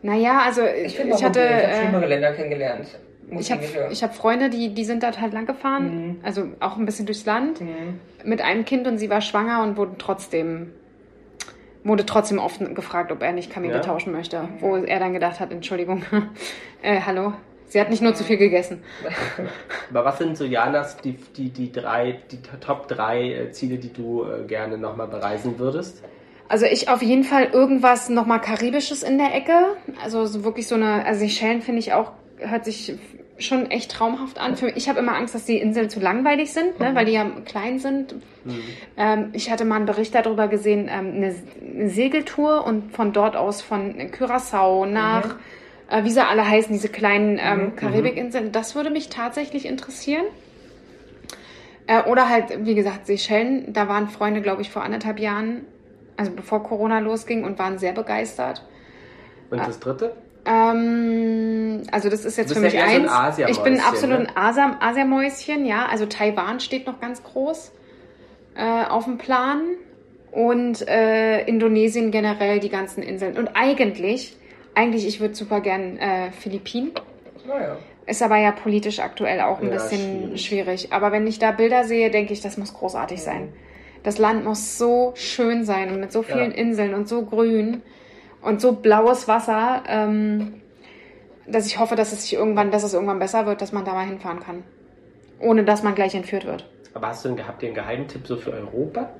Naja, also Ich ich, finde auch hatte. ich habe äh, schlimmere Länder kennengelernt. Ich habe ich hab Freunde, die, die sind dort halt lang gefahren, Mhm. also auch ein bisschen durchs Land, Mhm. mit einem Kind und sie war schwanger und wurde trotzdem, wurde trotzdem oft gefragt, ob er nicht Kamele Ja. tauschen möchte. Wo er dann gedacht hat, Entschuldigung, äh, hallo, sie hat nicht nur zu viel gegessen. Aber was sind so, Janas, die, die, die drei, die Top 3 äh, Ziele, die du äh, gerne nochmal bereisen würdest? Also ich auf jeden Fall irgendwas nochmal Karibisches in der Ecke. Also so wirklich so eine, also Seychellen finde ich auch, hört sich schon echt traumhaft an. Für, ich habe immer Angst, dass die Inseln zu langweilig sind, ne, weil die ja klein sind. Ähm, ich hatte mal einen Bericht darüber gesehen, ähm, eine, eine Segeltour und von dort aus von Curaçao nach, äh, wie sie alle heißen, diese kleinen ähm, Karibikinseln. Das würde mich tatsächlich interessieren. Äh, oder halt, wie gesagt, Seychellen. Da waren Freunde, glaube ich, vor anderthalb Jahren, also bevor Corona losging und waren sehr begeistert. Und das dritte? Ähm, also das ist jetzt für mich ja eher so ein eins. Ich bin absolut ne? ein Asia Asiamäuschen, ja. Also Taiwan steht noch ganz groß äh, auf dem Plan. Und äh, Indonesien generell, die ganzen Inseln. Und eigentlich, eigentlich, ich würde super gern äh, Philippinen. Naja. Ist aber ja politisch aktuell auch ein Ja, bisschen schwierig. schwierig. Aber wenn ich da Bilder sehe, denke ich, das muss großartig sein. Das Land muss so schön sein und mit so vielen Ja. Inseln und so grün und so blaues Wasser, ähm, dass ich hoffe, dass es sich irgendwann, dass es irgendwann besser wird, dass man da mal hinfahren kann. Ohne dass man gleich entführt wird. Aber hast du einen, habt ihr einen Geheimtipp so für Europa?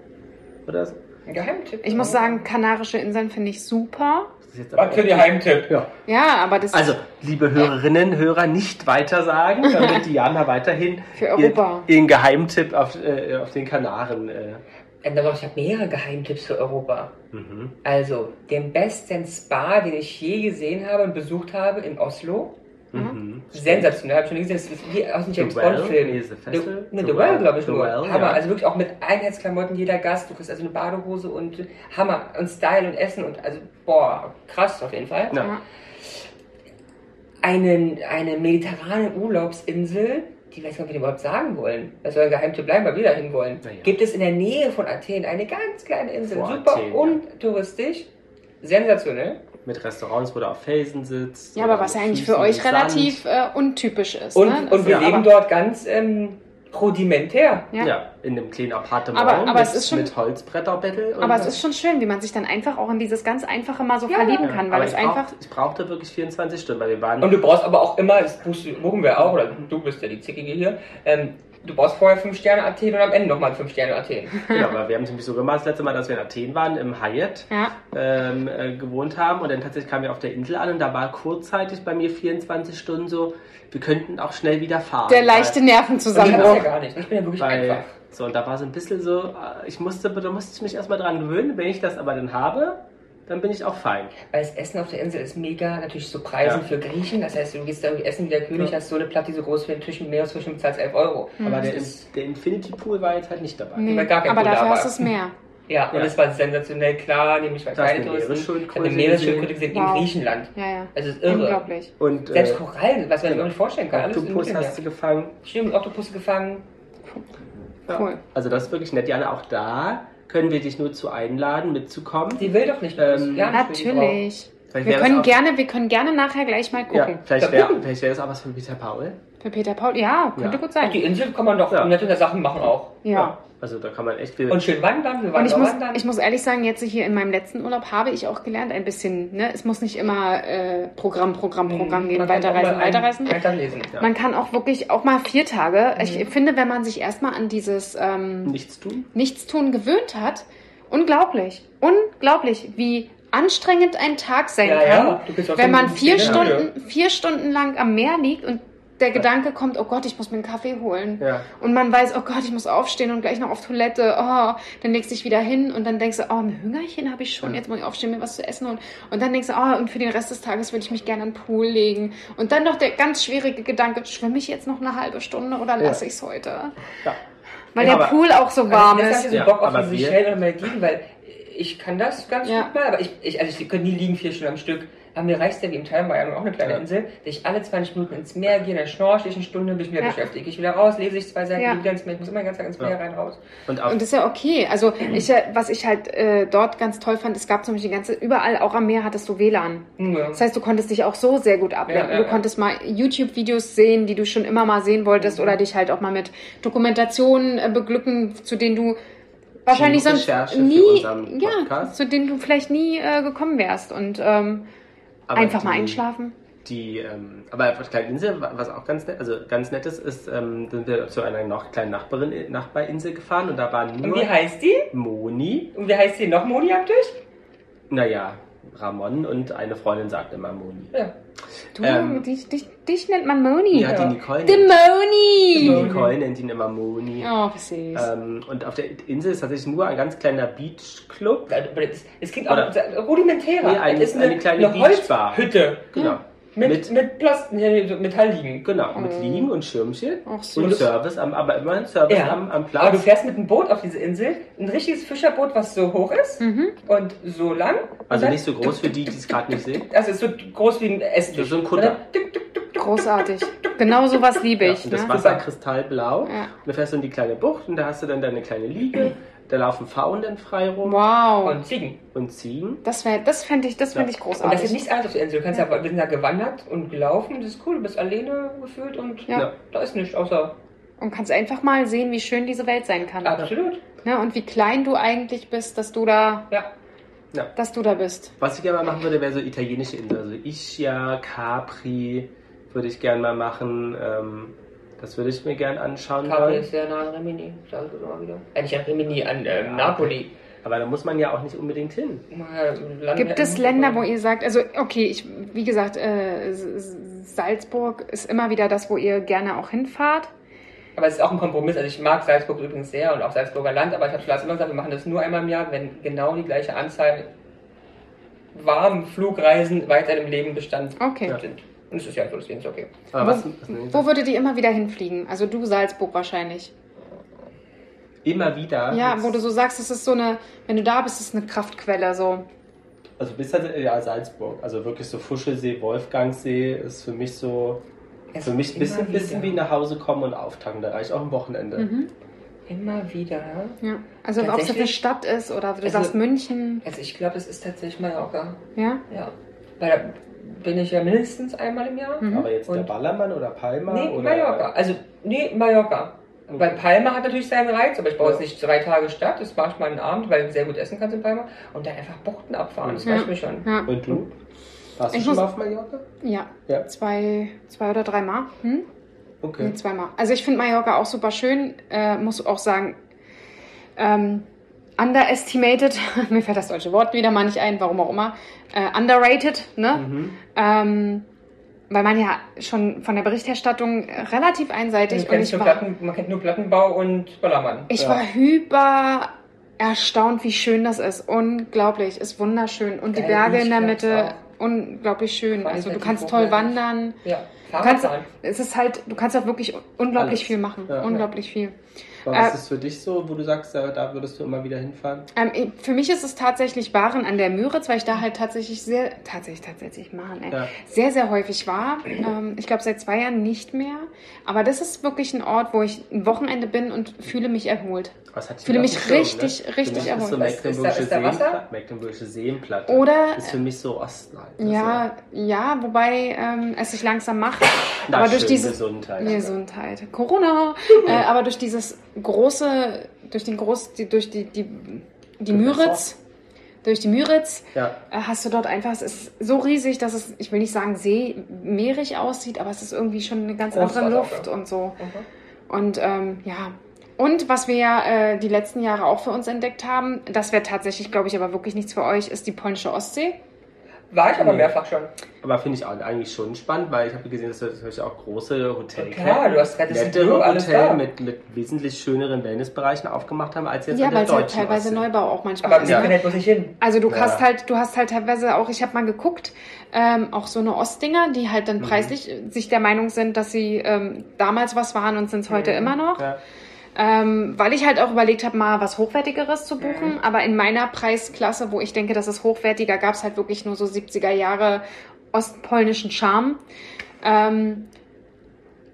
Oder so? Ein Geheimtipp. Ich muss sagen, Kanarische Inseln finde ich super. Das ist jetzt aber Was für die Geheimtipp? Ja. Ja, aber das Also, liebe Hörerinnen, Hörer, nicht weiter sagen, damit Diana weiterhin Für Europa. Ihren, ihren Geheimtipp auf, äh, auf den Kanaren. Äh, aber Ich habe mehrere Geheimtipps für Europa. mhm. Also, den besten Spa, den ich je gesehen habe und besucht habe in Oslo. Mhm. Sensationell, habe ich schon gesehen. Das ist wie aus einem The James Well? Bond-Film. Ne, The Well, glaube ich The nur. Well, Hammer. ja. Also wirklich auch mit Einheitsklamotten jeder Gast. Du kriegst also eine Badehose und Hammer. Und Style und Essen und also, boah, krass auf jeden Fall. Ja. Einen, eine mediterrane Urlaubsinsel, die weiß gar nicht, ob wir die überhaupt sagen wollen. Das soll ein Geheimtipp bleiben, weil wir dahin wollen. Na ja. Gibt es in der Nähe von Athen eine ganz kleine Insel. Vor Super Athen, ja. untouristisch. Sensationell. Mit Restaurants, wo du auf Felsen sitzt. Ja, aber was ja eigentlich für euch relativ äh, untypisch ist. Und, ne? und wir ja, leben dort ganz ähm, rudimentär. Ja. Ja. in einem kleinen Appartement Aber- aber mit, es ist schon- mit Holzbretterbettel. und- Aber es ist schon schön, wie man sich dann einfach auch in dieses ganz Einfache mal so Ja, verlieben Ja, kann, aber weil es ich einfach. Brauch, ich brauchte wirklich 24 Stunden, weil wir waren. Und du brauchst aber auch immer, das buchen wir auch, oder du bist ja die Zickige hier, ähm, du brauchst vorher 5 Sterne Athen und am Ende nochmal 5 Sterne Athen. genau, aber wir haben es nämlich so gemacht, das letzte Mal, dass wir in Athen waren, im Hyatt Ja. ähm, äh, gewohnt haben. Und dann tatsächlich kamen wir auf der Insel an und da war kurzzeitig bei mir 24 Stunden so, wir könnten auch schnell wieder fahren. Der leichte Und ich das Nervenzusammenbruch. ja gar nicht. Ich bin ja wirklich Weil, einfach. so, und da war so ein bisschen so, äh, ich musste, da musste ich mich erstmal dran gewöhnen. Wenn ich das aber dann habe, dann bin ich auch fein. Weil das Essen auf der Insel ist mega, natürlich so Preisen Ja. für Griechen. Das heißt, du gehst da irgendwie essen wie der König, Ja. hast so eine Platte, die so groß wie ein Tisch mit Meeresfrüchten, bezahlst 11 Euro. Aber der, ist- der Infinity Pool war jetzt halt nicht dabei. Nee, gar kein aber Pool da dafür war. hast du es mehr. Ja, und Ja. es war sensationell klar, nämlich weil Touristen. Ich habe eine Meeresschildkröte gesehen. gesehen in Wow. Griechenland. Ja, ja. Also es ist irre. Unglaublich. Und Selbst äh, Korallen, was man sich genau. nicht vorstellen kann. Oktopus hast du gefangen. Stimmt, Oktopus gefangen. Ja. Cool. Also das ist wirklich nett. Jana, auch da können wir dich nur zu einladen, mitzukommen. Die will doch nicht Ähm. Ja, Natürlich. Vielleicht Wir wäre können, gerne, wir können gerne nachher gleich mal Ja, gucken. vielleicht Ja, wäre gucken. vielleicht wär das auch was von Peter Paul. Für Peter Paul. Ja, könnte Ja. gut Auf sein. die Insel kann man doch Ja. nette Sachen machen auch. Ja. Also da kann man echt viel. Und schön wandern, wir Und waren ich muss, wandern. ich muss ehrlich sagen, jetzt hier in meinem letzten Urlaub habe ich auch gelernt, ein bisschen, ne, es muss nicht immer äh, Programm, Programm, Programm gehen, Mhm. Man kann auch weiterreisen, weiterreisen. Weiterlesen. Ja. Man kann auch wirklich auch mal vier Tage. Mhm. Ich finde, wenn man sich erstmal an dieses ähm, nichts tun. Nichtstun gewöhnt hat, unglaublich, unglaublich, wie anstrengend ein Tag sein Ja, kann, ja, du bist auf wenn man vier Stunden, vier Stunden lang am Meer liegt und der Gedanke kommt, oh Gott, ich muss mir einen Kaffee holen. Ja. Und man weiß, oh Gott, ich muss aufstehen und gleich noch auf Toilette. Oh, dann legst du dich wieder hin und dann denkst du, oh, ein Hüngerchen habe ich schon, jetzt muss ich aufstehen, mir was zu essen holen. Und dann denkst du, oh, und für den Rest des Tages würde ich mich gerne an den Pool legen. Und dann noch der ganz schwierige Gedanke, schwimme ich jetzt noch eine halbe Stunde oder lasse ich es heute? Ja. Weil Ja, der Pool auch so warm Also, ist. jetzt hast du so Ja, Bock auf aber die wir- Seychellen oder Malediven, weil ich kann das ganz Ja. gut mal, aber ich, ich, also ich könnte nie liegen vier Stunden am Stück. Reicht ja wie im Thailand, war ja auch eine kleine Ja. Insel, dass ich alle 20 Minuten ins Meer gehe, dann schnorche ich eine Stunde, bin ich wieder Ja. beschäftigt. Ich wieder raus, lese ich zwei Seiten, Ja. gehe wieder ins Meer. Ich muss immer den ganzen Tag ins Meer Ja. rein, raus. Und auch Und das ist ja okay. Also ich, äh, was ich halt äh, dort ganz toll fand, es gab zum Beispiel die ganze, überall, auch am Meer hattest du WLAN. Ja. Das heißt, du konntest dich auch so sehr gut ablenken. Ja, ja, du ja. konntest mal YouTube-Videos sehen, die du schon immer mal sehen wolltest, Mhm. oder dich halt auch mal mit Dokumentationen äh, beglücken, zu denen du wahrscheinlich sonst Recherche für nie, ja, zu denen du vielleicht nie äh, gekommen wärst. Und ähm, aber einfach mal die- einschlafen. Die, ähm, aber auf der kleinen Insel, wa- was auch ganz nett, also ganz nett ist, ist, ähm, sind wir zu einer noch kleinen Nachbarin, Nachbarinsel gefahren und da waren Und nur wie heißt die? Moni, Und wie heißt die noch, Moni, habt ihr? naja, Ramon und eine Freundin sagt immer Moni. Ja. Du, Ähm, dich, dich, dich nennt man Moni. Ja, Ja. die Nicole. Die Moni! Nicole nennt ihn immer Moni. Oh, wie süß. Ähm, und auf der Insel ist tatsächlich nur ein ganz kleiner Beachclub. Es klingt auch Oder- rudimentärer. Nee, ein- Es ist eine kleine Beachbar. Holzhütte. Genau. Mit, Mit- mit, Plast nee, so Metallliegen. Genau, mit Oh. Liegen und Schirmchen Ach, süß. und Service, am, aber immerhin Service Ja. am, am Platz. Aber du fährst mit einem Boot auf diese Insel, ein richtiges Fischerboot, was so hoch ist Mhm. und so lang. Also dann- nicht so groß für die, die es gerade nicht sehen. Also es ist so groß wie ein Esstisch. So ein Kutter. Großartig. Genau sowas liebe Ja, ich. und das ne? Wasser kristallblau. Ja. Und du fährst du in die kleine Bucht und da hast du dann deine kleine Liege. Da laufen Faunen frei rum Wow. Und Ziegen. und Ziegen. Das, wär, das fände ich, das Ja. ich Und das ist großartig. nichts anderes auf der Insel. Du kannst ja. wir sind da gewandert und gelaufen. Das ist cool. Du bist alleine gefühlt und Ja. Ja. da ist nichts außer. Und kannst einfach mal sehen, wie schön diese Welt sein kann. Absolut. Ne? Und wie klein du eigentlich bist, dass du da, Ja. dass du da bist. Was ich gerne mal machen würde, wäre so italienische Insel. Also Ischia, Capri würde ich gerne mal machen. Ähm, das würde ich mir gerne anschauen Capri wollen. ist sehr nah an Rimini. Sag ich immer wieder. Äh, nicht an Rimini, an ähm, Ja. Napoli. Aber da muss man ja auch nicht unbedingt hin. Land- Gibt es Länder, wo ihr sagt, also okay, ich, wie gesagt, äh, Salzburg ist immer wieder das, wo ihr gerne auch hinfahrt. Aber es ist auch ein Kompromiss. Also ich mag Salzburg übrigens sehr und auch Salzburger Land, aber ich habe schon immer gesagt, wir machen das nur einmal im Jahr, wenn genau die gleiche Anzahl warmen Flugreisen weiter im Leben Bestand Okay. sind. Und es ist ja so, deswegen ist okay. Aber Wo, was, wo würdet ihr immer wieder hinfliegen? Also du Salzburg wahrscheinlich. immer wieder. Ja, wo du so sagst, es ist so eine, wenn du da bist, ist es eine Kraftquelle so. Also bis halt, ja, Salzburg. Also wirklich so Fuschelsee, Wolfgangsee ist für mich so. Es Für mich ist ein bisschen, immer bisschen wie wieder. nach Hause kommen und auftanken. Da reicht auch ein Wochenende. Mhm. Immer wieder. Ja. Also ob es eine Stadt ist oder du Also- sagst München. Also ich glaube, es ist tatsächlich Mallorca. Ja. Ja. Weil bin ich ja mindestens einmal im Jahr. Mhm. Aber jetzt der Und- Ballermann oder Palma? Nee, oder Mallorca. Also, nee, Mallorca. Okay. Weil Palma hat natürlich seinen Reiz, aber ich baue Ja. jetzt nicht drei Tage Stadt, das mache ich mal einen Abend, weil du sehr gut essen kannst in Palma und dann einfach Buchten abfahren, das Mhm. reicht Ja. mir schon. Ja. Und du? Warst du Ich schon mal auf Mallorca? Ja. Ja. Zwei, zwei oder dreimal. Hm? Okay. Nee, zweimal. Also ich finde Mallorca auch super schön. Äh, muss auch sagen, ähm, underestimated. Mir fällt das deutsche Wort wieder mal nicht ein, warum auch immer. Äh, underrated, ne? Mhm. Ähm, weil man ja schon von der Berichterstattung relativ einseitig Man und kennt, ich nur war, Platten, man kennt nur Plattenbau und Ballermann. ich Ja. war hyper erstaunt, wie schön das ist. Unglaublich, ist wunderschön. Und die Geil, Berge in der Mitte, auch. unglaublich schön. Also du kannst toll wandern. Ja, Du kannst, es ist halt, du kannst halt wirklich unglaublich Alles. viel machen. Ja. unglaublich viel. Aber was Äh, ist für dich so, wo du sagst, da, würdest du immer wieder hinfahren? Ähm, für mich ist es tatsächlich Waren an der Müritz, weil ich da halt tatsächlich sehr, tatsächlich, tatsächlich machen, ey, Ja. sehr, sehr häufig war. Ähm, ich glaube seit zwei Jahren nicht mehr. Aber das ist wirklich ein Ort, wo ich ein Wochenende bin und fühle mich erholt. Was hat Fühle da mich richtig, ne? richtig für mich erholt. Ist so Was- ist da- Mecklenburgische, ist da Mecklenburgische Seenplatte. Oder- Ist für mich so Osten halt. ne? Ja, ja, wobei ähm, es sich langsam macht. Na, aber durch dieses Gesundheit. Gesundheit, Corona, äh, aber durch dieses große, durch den groß, die, durch die die die. Müritz, durch die Müritz Ja. äh, hast du dort einfach, es ist so riesig, dass es, ich will nicht sagen seemeerig aussieht, aber es ist irgendwie schon eine ganz andere Großwasser, Luft ja. und so. Mhm. Und ähm, ja. Und was wir ja äh, die letzten Jahre auch für uns entdeckt haben, das wäre tatsächlich, glaube ich, aber wirklich nichts für euch, ist die polnische Ostsee. War ich aber Nee. mehrfach schon. Aber finde ich auch eigentlich schon spannend, weil ich habe gesehen, dass natürlich auch große Hotelketten, Klar, du hast gerade das nettere Hotel da. mit, mit wesentlich schöneren Wellnessbereichen aufgemacht haben, als jetzt Ja, an der weil es halt deutschen teilweise Ostsee. Neubau auch manchmal Aber ist. wir können halt bloß nicht hin. Also du Ja. hast halt, du hast halt teilweise auch, ich habe mal geguckt, ähm, auch so eine Ostdinger, die halt dann Mhm. preislich äh, sich der Meinung sind, dass sie ähm, damals was waren und sind es heute Mhm. immer noch. Ja. Ähm, weil ich halt auch überlegt habe, mal was Hochwertigeres zu buchen. Mhm. Aber in meiner Preisklasse, wo ich denke, das ist hochwertiger, gab es halt wirklich nur so 70er Jahre ostpolnischen Charme. Ähm,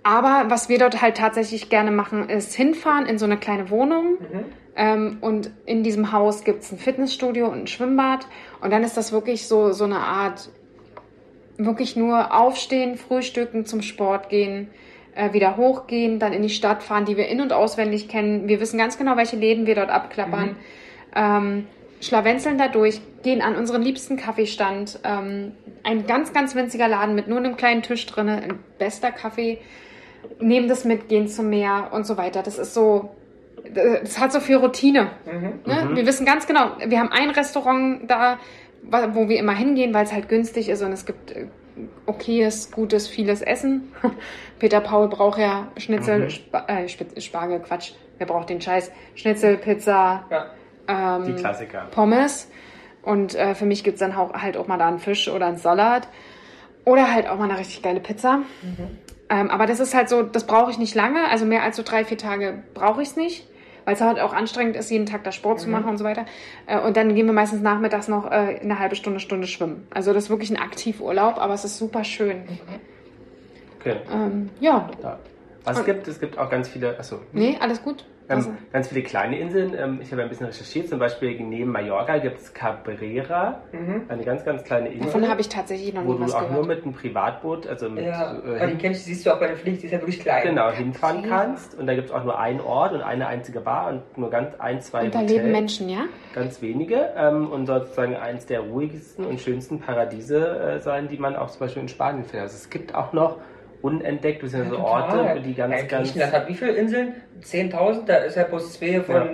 aber was wir dort halt tatsächlich gerne machen, ist hinfahren in so eine kleine Wohnung. Mhm. Ähm, und in diesem Haus gibt es ein Fitnessstudio und ein Schwimmbad. Und dann ist das wirklich so, so eine Art, wirklich nur aufstehen, frühstücken, zum Sport gehen, äh, wieder hochgehen, dann in die Stadt fahren, die wir in- und auswendig kennen. Wir wissen ganz genau, welche Läden wir dort abklappern. Ähm, schlawenzeln da durch, gehen an unseren liebsten Kaffeestand. Ähm, ein ganz, ganz winziger Laden mit nur einem kleinen Tisch drin, ein bester Kaffee. Nehmen das mit, gehen zum Meer und so weiter. Das ist so, das hat so viel Routine. Mhm. Ne? Wir wissen ganz genau, wir haben ein Restaurant da, wo wir immer hingehen, weil es halt günstig ist und es gibt äh, okayes, gutes, vieles Essen. Peter Paul braucht ja Schnitzel, Mhm. Spa äh, Sp- Spargel, Quatsch, wer braucht den Scheiß? Schnitzel, Pizza, Ja. Die ähm, Klassiker. Pommes. Und äh, für mich gibt's dann auch, halt auch mal da einen Fisch oder einen Salat. Oder halt auch mal eine richtig geile Pizza. Ähm, aber das ist halt so, das brauche ich nicht lange. Also mehr als so drei, vier Tage brauche ich es nicht. Weil es halt auch anstrengend ist, jeden Tag da Sport zu machen und so weiter. Äh, und dann gehen wir meistens nachmittags noch äh, eine halbe Stunde, Stunde schwimmen. Also das ist wirklich ein Aktivurlaub, aber es ist super schön. Okay. Ähm, ja, Ja. Was es gibt, es gibt auch ganz viele, achso, nee, alles gut. Ähm, ganz viele kleine Inseln. Ähm, ich habe ein bisschen recherchiert, zum Beispiel neben Mallorca gibt es Cabrera, Mhm. eine ganz, ganz kleine Insel. davon habe ich tatsächlich noch wo nie du was auch gehört. nur mit einem Privatboot, also mit Ja, äh, die kennst du, siehst du auch bei den Fliegen, die ist ja wirklich klein. genau, hinfahren kannst. Und da gibt es auch nur einen Ort und eine einzige Bar und nur ganz ein, zwei und da Hotels. leben Menschen, ja? Ganz wenige ähm, und soll sozusagen eins der ruhigsten und schönsten Paradiese äh, sein, die man auch zum Beispiel in Spanien findet. Also es gibt auch noch unentdeckt, beziehungsweise Ja, Orte, total. die ganz, ja, ganz. Griechenland hat wie viele Inseln? 10.000? Da ist ja bloß zwei von Ja.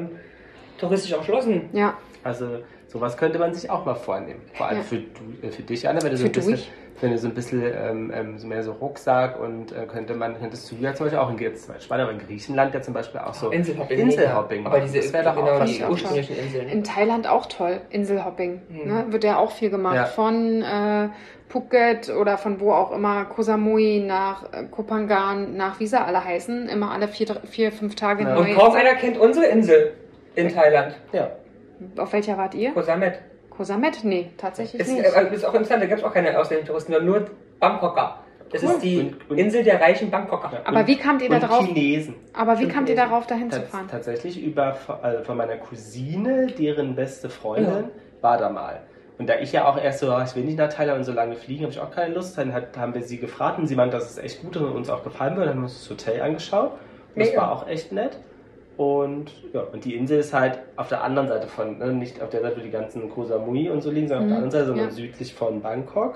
touristisch erschlossen. Ja. Also sowas könnte man sich auch mal vornehmen. Vor allem Ja. für, du, äh, für dich, Anna, wenn du so Für ein bisschen, dich? Wenn du so ein bisschen ähm, ähm, so mehr so Rucksack und äh, könnte man, könntest du ja zum Beispiel auch in Spanien, aber in Griechenland ja zum Beispiel auch so Inselhopping. Inselhopping Aber diese Das doch auch genau, was die auch ursprünglichen Inseln. In Thailand auch toll, Inselhopping. Mhm. Ne? Wird ja auch viel gemacht. Ja. Von äh, Phuket oder von wo auch immer, Koh Samui nach äh, Koh Phangan, nach wie sie alle heißen. Immer alle vier, vier fünf Tage Ja. neu. Und kaum einer kennt unsere Insel in Thailand. Ja. Auf welcher wart ihr? Koh Samet. Koh Samet? Nee, tatsächlich Ist, nicht. äh, ist auch interessant, da gibt es auch keine ausländischen Touristen, sondern nur Bangkoker. Das Cool. ist die Und- und- Insel der reichen Bangkoker. Ja. Aber Und- wie kamt ihr da drauf? Chinesen. Aber wie kamt ihr darauf, dahin zu Tats- fahren? Tatsächlich über also von meiner Cousine, deren beste Freundin, war da mal. Und da ich ja auch erst so, ich will nicht nach Thailand und so lange fliegen, habe ich auch keine Lust. Dann hat, haben wir sie gefragt und sie meinte, dass es echt gut und uns auch gefallen wird. Dann haben wir uns das Hotel angeschaut. Und das war auch echt nett. Und ja, und die Insel ist halt auf der anderen Seite von, ne, nicht auf der Seite, wo die ganzen Koh Samui und so liegen, sondern auf Mhm, der anderen Seite, sondern ja. südlich von Bangkok.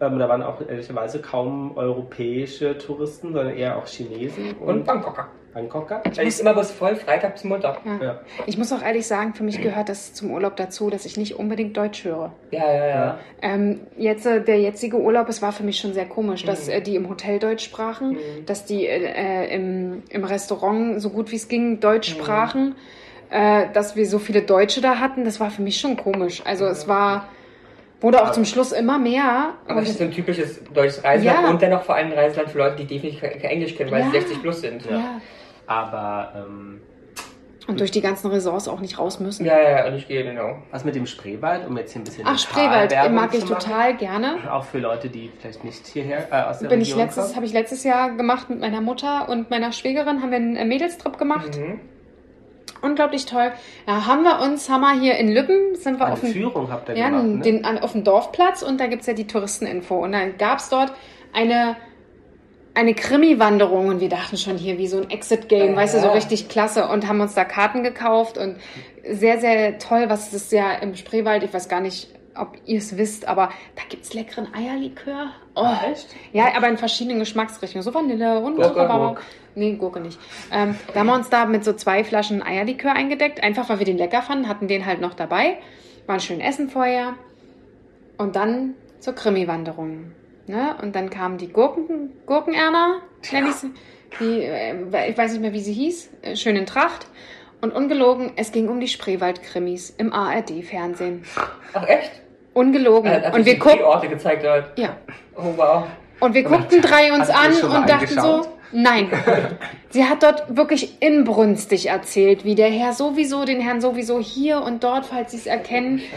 Ähm, da waren auch ehrlicherweise kaum europäische Touristen, sondern eher auch Chinesen Und Bangkoker. Bangkoker. Weil die ist immer bis voll Freitag bis Montag. Ja. Ja. Ich muss auch ehrlich sagen, für mich gehört das zum Urlaub dazu, dass ich nicht unbedingt Deutsch höre. Ja, ja, ja. Ähm, jetzt, äh, der jetzige Urlaub, es war für mich schon sehr komisch, dass Mhm. äh, die im Hotel Deutsch sprachen, Mhm. dass die äh, äh, im, im Restaurant so gut wie es ging Deutsch Mhm. sprachen, äh, dass wir so viele Deutsche da hatten. Das war für mich schon komisch. Also es war, wurde auch zum Schluss immer mehr. Aber es ist so ein typisches deutsches Reiseland Ja. und dennoch vor allem ein Reiseland für Leute, die definitiv kein Englisch können, weil Ja. sie 60 plus sind. Ja. Aber ähm, Und durch die ganzen Ressorts auch nicht raus müssen. Ja, ja, ja, und ich gehe, genau. was mit dem Spreewald, um jetzt hier ein bisschen Ach, Spreewald Lokalwerbung mag ich total gerne. Auch für Leute, die vielleicht nicht hierher äh, aus der Bin ich Region letztes, kommen. habe ich letztes Jahr gemacht mit meiner Mutter und meiner Schwägerin, haben wir einen äh, Mädelstrip gemacht. Mhm. Unglaublich toll. Da haben wir uns, haben wir hier in Lübben, sind wir Eine auf dem, Führung habt ihr ja, gemacht, ne? den, an, auf dem Dorfplatz und da gibt's ja die Touristeninfo. Und dann gab's dort eine, eine Krimi-Wanderung und wir dachten schon hier wie so ein Exit-Game, Ja. weißt du, so richtig klasse und haben uns da Karten gekauft und sehr, sehr toll, was es ja im Spreewald, ich weiß gar nicht, ob ihr es wisst, aber da gibt's leckeren Eierlikör. Oh, Echt? ja, aber in verschiedenen Geschmacksrichtungen. So Vanille und Gurke. Rhabarber. Nee, Gurke nicht. Ähm, da haben wir uns da mit so zwei Flaschen Eierlikör eingedeckt, einfach weil wir den lecker fanden, hatten den halt noch dabei. War ein schön Essen vorher. Und dann zur Krimi-Wanderung. Ne? Und dann kamen die Gurken, Gurkenerna, sie. Die, äh, ich weiß nicht mehr, wie sie hieß. Äh, schön in Tracht. Und ungelogen, es ging um die Spreewald-Krimis im ARD-Fernsehen. Ach, echt? Ungelogen. Äh, und wir die guckten, Orte gezeigt ja. Oh, wow. Und wir guckten drei uns an und dachten so? Nein. Sie hat dort wirklich inbrünstig erzählt, wie der Herr sowieso, den Herrn sowieso hier und dort, falls Sie es erkennen. Scheiße.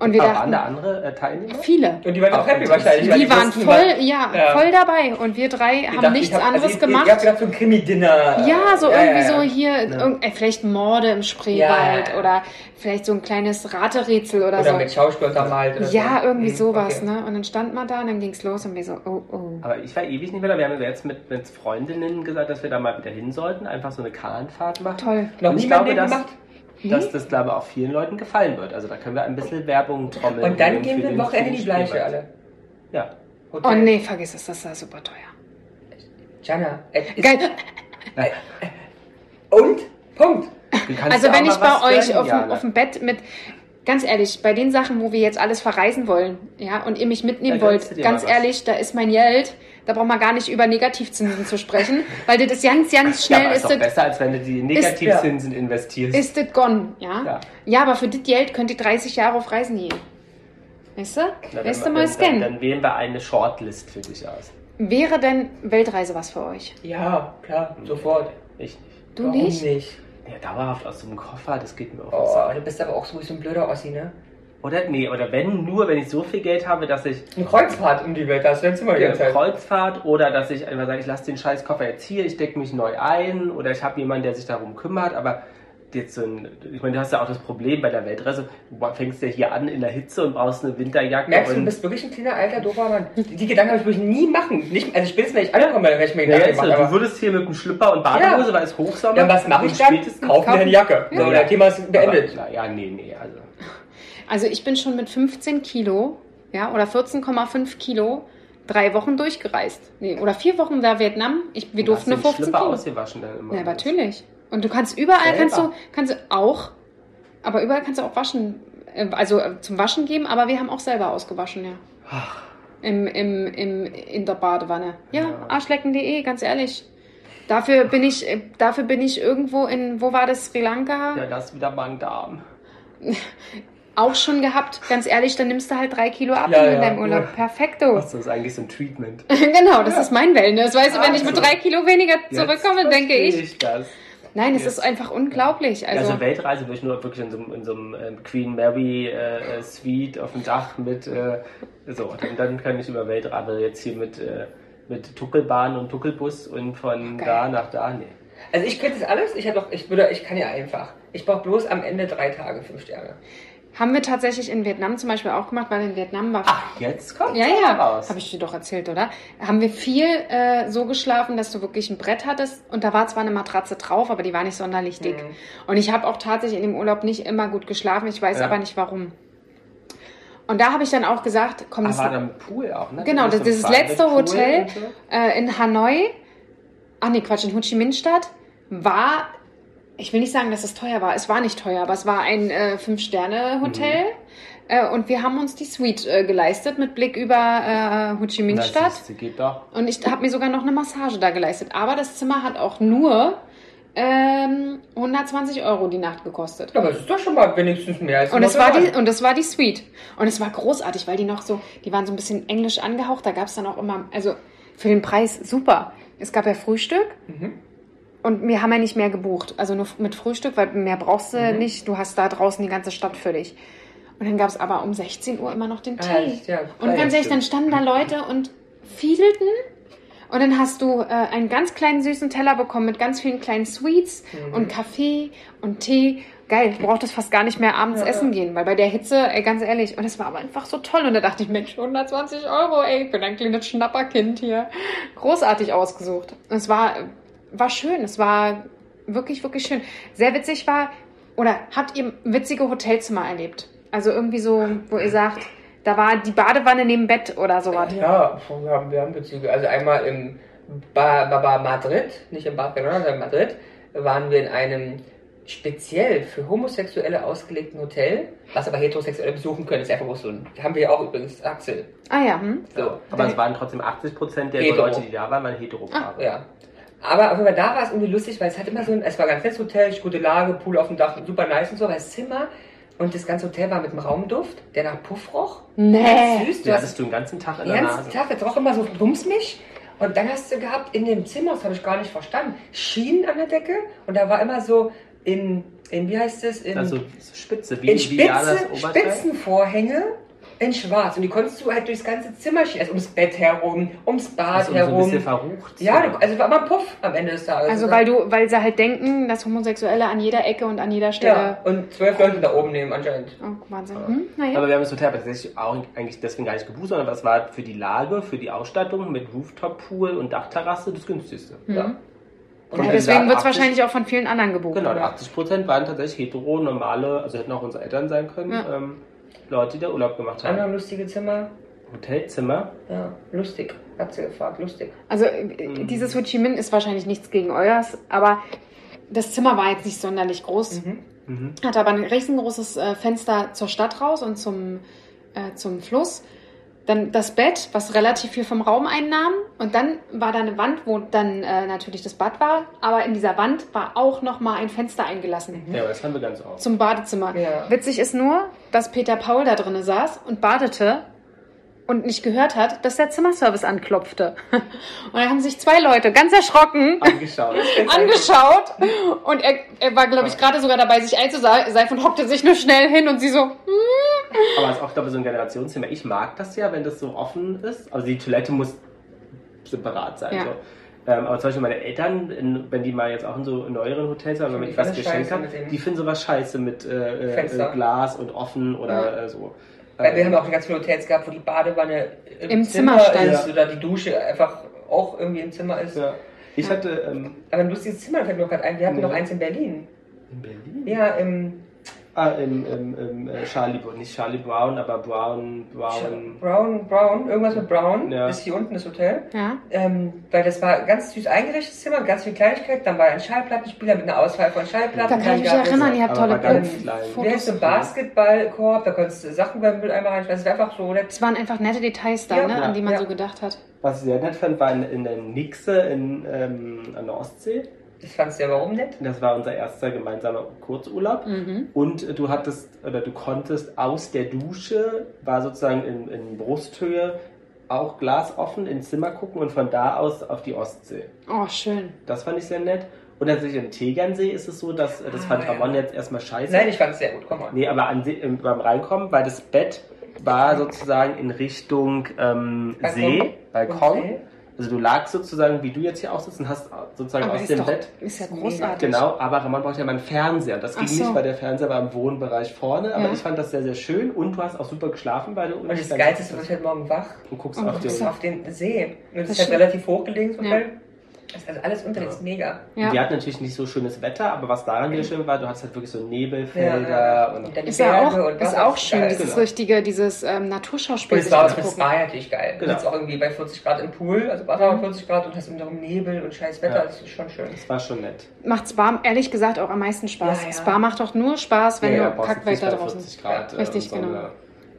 Und wir Aber waren da dachten, andere äh, Teilnehmer? viele. Und die waren auch happy wahrscheinlich. weil Die waren wussten, voll, ja, Ja. voll dabei. Und wir drei Ich haben dachte, nichts ich hab- anderes also, ihr- gemacht. Ihr habt gedacht, so ein Krimi-Dinner. Ja, so Ja, irgendwie ja, ja. so hier, irgend- äh, vielleicht Morde im Spreewald Ja. oder vielleicht so ein kleines Raterätsel oder, Oder so. mit Schauspiel untermalt. Oder Ja, so. irgendwie Mhm, sowas, okay. ne? Und dann stand man da und dann ging's los und wir so, oh, oh. Aber ich war ewig nicht mehr da. Wir haben jetzt mit, mit Freundinnen gesagt, dass wir da mal wieder hin sollten. Einfach so eine Kahnfahrt machen. Toll. Noch Und ich glaube, dass, gemacht? dass das, glaube ich, auch vielen Leuten gefallen wird. Also da können wir ein bisschen Werbung trommeln. Und dann gehen wir ein Wochenende die Bleiche alle. Ja. Oh nee, vergiss es, das ist ja super teuer. Jana. es ist- Geil. Und? Punkt. Also wenn ich bei euch gönnen, auf auf dem Bett mit, ganz ehrlich, bei den Sachen, wo wir jetzt alles verreisen wollen, ja, und ihr mich mitnehmen wollt, ganz ehrlich, da ist mein Geld, da braucht man gar nicht über Negativzinsen zu sprechen, weil das ist ganz, ganz ja, schnell, aber ist ist doch das, besser, als wenn du die Negativzinsen investierst. ist das gone, ja? Ja. Ja, aber für das Geld könnt ihr 30 Jahre auf Reisen gehen. Weißt du? Na, Weißt du dann, mal dann, scannen. dann, dann wählen wir eine Shortlist für dich aus. Wäre denn Weltreise was für euch? Ja, klar, sofort. Ich nicht. Du Warum nicht? nicht? Ja, dauerhaft aus so einem Koffer, das geht mir auf den Oh, Sack. du bist aber auch so ein blöder Ossi, ne? Oder nee, oder wenn nur, wenn ich so viel Geld habe, dass ich Eine Kreuzfahrt um die Welt, das ist immer die ja, ganze Zeit. Kreuzfahrt oder dass ich einfach sage, ich lasse den scheiß Koffer jetzt hier, ich decke mich neu ein oder ich habe jemanden, der sich darum kümmert, aber jetzt so ein, ich meine, du hast ja auch das Problem bei der Weltreise, du fängst ja hier an in der Hitze und brauchst eine Winterjacke Merkst du, du bist wirklich ein kleiner, alter, doofer Mann. Die, die Gedanken habe ich wirklich nie machen. Nicht, also spätestens, wenn ich ankomme, werde ich mir ja, Gedanken jetzt, machen. du würdest hier mit einem Schlüpper und Badehose, Ja. weil es Hochsommer dann was mache ich dann? Kauf mir eine Jacke. So, Ja. das Thema ist beendet. Aber, na, ja, nee, nee, also Also ich bin schon mit 15 Kilo, ja, oder 14,5 Kilo drei Wochen durchgereist. Nee, oder vier Wochen da Vietnam. Ich, wir Du durften nur hast den 15 Schlüpper Kilo. ausgewaschen dann immer. Ja, natürlich. Und du kannst überall, Selber. kannst du, kannst du auch, aber überall kannst du auch waschen, äh, also äh, zum Waschen geben, aber wir haben auch selber ausgewaschen, ja. Im, im, im, in der Badewanne. Ja, Ja. arschlecken.de, ganz ehrlich. Dafür bin ich, äh, dafür bin ich irgendwo in, wo war das, Sri Lanka? Ja, das ist wieder Magen-Darm. Auch schon gehabt. Ganz ehrlich, dann nimmst du halt drei Kilo ab Ja, in ja, deinem Urlaub. ja. Perfekto. Das ist eigentlich so ein Treatment. genau, das ist mein Wellness. Weißt du, wenn ich mit Also. drei Kilo weniger zurückkomme, Jetzt denke verstehe ich. das. Nein, es ist einfach unglaublich. Also, Also, Weltreise würde ich nur wirklich in so, einem- in so einem ähm, Queen Mary äh, äh, Suite auf dem Dach mit äh, so, dann, dann kann ich über Weltreise jetzt hier mit, äh, mit Tuckelbahn und Tuckelbus und von Geil. da nach da, nee. Also ich könnte das alles, ich, hab doch, ich, würde, ich kann ja einfach. Ich brauche bloß am Ende drei Tage, fünf Sterne. Haben wir tatsächlich in Vietnam zum Beispiel auch gemacht, weil in Vietnam war. Ach, jetzt kommt ja, ja, raus. habe ich dir doch erzählt, oder? Haben wir viel äh, so geschlafen, dass du wirklich ein Brett hattest und da war zwar eine Matratze drauf, aber die war nicht sonderlich dick. Mhm. Und ich habe auch tatsächlich in dem Urlaub nicht immer gut geschlafen, ich weiß Ja. aber nicht warum. Und da habe ich dann auch gesagt, komm, das war da ein Pool auch, ne? Genau, das, das Private letzte Pool Hotel so? äh, in Hanoi, ach nee, Quatsch, in Ho Chi Minh Stadt, war, ich will nicht sagen, dass es teuer war, es war nicht teuer, aber es war ein äh, Fünf-Sterne-Hotel. Äh, und wir haben uns die Suite äh, geleistet mit Blick über äh, Ho Chi Minh Na, Stadt. siehste, geht doch. Und ich habe mir sogar noch eine Massage da geleistet. Aber das Zimmer hat auch nur ähm, 120 Euro die Nacht gekostet. Aber es ist doch schon mal wenigstens mehr als Und es, war die, und es war die Suite. Und es war großartig, weil die noch so, die waren so ein bisschen englisch angehaucht. Da gab es dann auch immer, also für den Preis super. Es gab ja Frühstück Mhm. Und wir haben ja nicht mehr gebucht. Also nur mit Frühstück, weil mehr brauchst du Mhm. nicht. Du hast da draußen die ganze Stadt für dich. Und dann gab es aber um 16 Uhr immer noch den Tee. echt? Ja, und ganz ehrlich, dann standen da Leute und fiedelten. Und dann hast du äh, einen ganz kleinen süßen Teller bekommen mit ganz vielen kleinen Sweets Mhm. und Kaffee und Tee. Geil, du brauchtest fast gar nicht mehr abends Ja, essen gehen, weil bei der Hitze, ey, ganz ehrlich, und es war aber einfach so toll. Und da dachte ich, Mensch, 120 Euro, ey, ich bin ein kleines Schnapperkind hier. Großartig ausgesucht. Und es war, war schön, es war wirklich, wirklich schön. Sehr witzig war, oder habt ihr witzige Hotelzimmer erlebt? Also irgendwie so, wo ihr sagt, da war die Badewanne neben Bett oder sowas. Ja, wir haben, wir haben Bezüge. Also einmal im ba ba ba Madrid, nicht in Barcelona, sondern in Madrid, waren wir in einem speziell für Homosexuelle ausgelegten Hotel, was aber Heterosexuelle besuchen können. Ist einfach bloß so ein. Haben wir auch übrigens, Axel. Ah ja, hm? So. Aber es waren trotzdem 80 Prozent der Hetero. Leute, die da waren, waren Heteropaare. Ja. Aber auf jeden Fall da war es irgendwie lustig, weil es hat immer so ein, es war ein ganz nettes Hotel, gute Lage, Pool auf dem Dach, super nice und so, aber das Zimmer und das ganze Hotel war mit einem Raumduft, der nach Puff roch. Nee. Süß, du hast hattest du den ganzen Tag in den der ganzen Nase. Tag, jetzt roch immer so bumsmich Und dann hast du gehabt in dem Zimmer, das habe ich gar nicht verstanden, Schienen an der Decke und da war immer so in, in wie heißt es, in, Also so Spitze, wie, in Spitze. Spitzenvorhänge in schwarz. Und die konntest du halt durchs ganze Zimmer schieben, also ums Bett herum, ums Bad Also so ein herum. bisschen verrucht. ja, du, also war immer Puff am Ende des Tages. Also weil du, weil sie halt denken, dass Homosexuelle an jeder Ecke und an jeder Ja, Stelle. und zwölf Leute da oben nehmen anscheinend. Oh, Wahnsinn. Hm, naja. Aber wir haben das Hotel tatsächlich auch eigentlich deswegen gar nicht gebucht, sondern das war für die Lage, für die Ausstattung mit Rooftop-Pool und Dachterrasse das günstigste. Ja. Mhm. Und ja, deswegen wird es 80 wahrscheinlich auch von vielen anderen gebucht. Genau, und oder? 80 Prozent waren tatsächlich hetero, normale, also hätten auch unsere Eltern sein können, Ja. ähm, Leute, die da Urlaub gemacht haben. Andere lustige Zimmer. Hotelzimmer. Ja, lustig. Hat sie gefragt, lustig. Also äh, dieses Ho Chi Minh ist wahrscheinlich nichts gegen euers, aber das Zimmer war jetzt nicht sonderlich groß. Mhm. Mhm. Hatte aber ein riesengroßes äh, Fenster zur Stadt raus und zum, äh, zum Fluss. Dann das Bett, was relativ viel vom Raum einnahm. Und dann war da eine Wand, wo dann äh, natürlich das Bad war. Aber in dieser Wand war auch nochmal ein Fenster eingelassen. Ja, aber das haben wir ganz oft. Zum Badezimmer. Ja. Witzig ist nur, dass Peter Paul da drinnen saß und badete und nicht gehört hat, dass der Zimmerservice anklopfte. Und da haben sich zwei Leute ganz erschrocken Angeschaut. angeschaut und er, er war, glaube ich, gerade sogar dabei, sich einzuseifen und hockte sich nur schnell hin und sie so, hm. Aber es ist auch, glaube ich, so ein Generationszimmer. Ich mag das ja, wenn das so offen ist. Also die Toilette muss separat sein. Ja. So. Ähm, aber zum Beispiel meine Eltern, in, wenn die mal jetzt auch in so neueren Hotels waren, wenn ich was geschenkt dem- die finden sowas scheiße mit äh, äh, äh, Glas und offen oder äh, so. Weil wir Ähm, haben auch ganz viele Hotels gehabt, wo die Badewanne im, Im Zimmer stand. ist oder die Dusche einfach auch irgendwie im Zimmer ist. ja. Ich hatte ähm, Aber ein lustiges Zimmer fällt mir noch gerade ein. Wir hatten Ja. noch eins in Berlin. in Berlin. Ja, im Ah, im, im, im äh, Charlie, nicht Charlie Brown, aber Brown, Brown. Brown, Brown, irgendwas mit Brown. Ja. Ist hier unten das Hotel. Ja. Ähm, weil das war ein ganz süß eingerichtetes Zimmer, ganz viel Kleinigkeit. Dann war ein Schallplattenspieler mit einer Auswahl von Schallplatten. Da kann ich mich es- erinnern, ihr habt tolle war ganz Bilder- klein. Wie heißt Fotos. so ein Basketballkorb, da konntest du Sachen beim Mülleimer reinschmeißen. Das war einfach so nett. Es waren einfach nette Details da, Ja, ne, an die man ja. so gedacht hat. Was ich sehr nett fand, war in, in der Nixe in, ähm, an der Ostsee. Das fandst du ja warum nett? Das war unser erster gemeinsamer Kurzurlaub. Mhm. Und du hattest oder du konntest aus der Dusche, war sozusagen in, in Brusthöhe, auch glasoffen ins Zimmer gucken und von da aus auf die Ostsee. Oh, schön. Das fand ich sehr nett. Und tatsächlich im Tegernsee ist es so, dass äh, das Ah, fand ja. Ramon jetzt erstmal scheiße. Nein, ich fand es sehr gut. Komm mal. Nee, aber an, beim Reinkommen, weil das Bett war sozusagen in Richtung ähm, Balkon. See, Balkon. Also du lagst sozusagen, wie du jetzt hier auch sitzt und hast sozusagen Aber aus ist dem doch, Bett. ist ja großartig. Genau, aber Ramon braucht ja mal einen Fernseher. Das ging so. nicht, weil der Fernseher war im Wohnbereich vorne. Aber Ja. ich fand das sehr, sehr schön. Und du hast auch super geschlafen, weil du Und das Geilste ist, du wirst heute Morgen wach und guckst Und auf guckst den. auf den See. Und das Das ist halt relativ hochgelegen, das Hotel. Das ist also alles unter, das ist mega. Ja. Wir hatten natürlich nicht so schönes Wetter, aber was daran wieder schön war, du hattest halt wirklich so Nebelfelder Ja, und Und dann die Ist ja auch, Berge und ist Wasser, auch das schön, geil. dieses Genau. richtige, dieses ähm, Naturschauspiel Und es war, das war ja natürlich geil. Du Genau. sitzt auch irgendwie bei 40 Grad im Pool, also Wasser bei 40 Grad und hast im Darum Nebel und scheiß Wetter, Ja. das ist schon schön. das war schon nett. Macht Spa ehrlich gesagt auch am meisten Spaß. Ja, ja. Spa macht doch nur Spaß, wenn ja, du jetzt Kackwetter draußen 40 Grad. Ja, äh, richtig, und genau.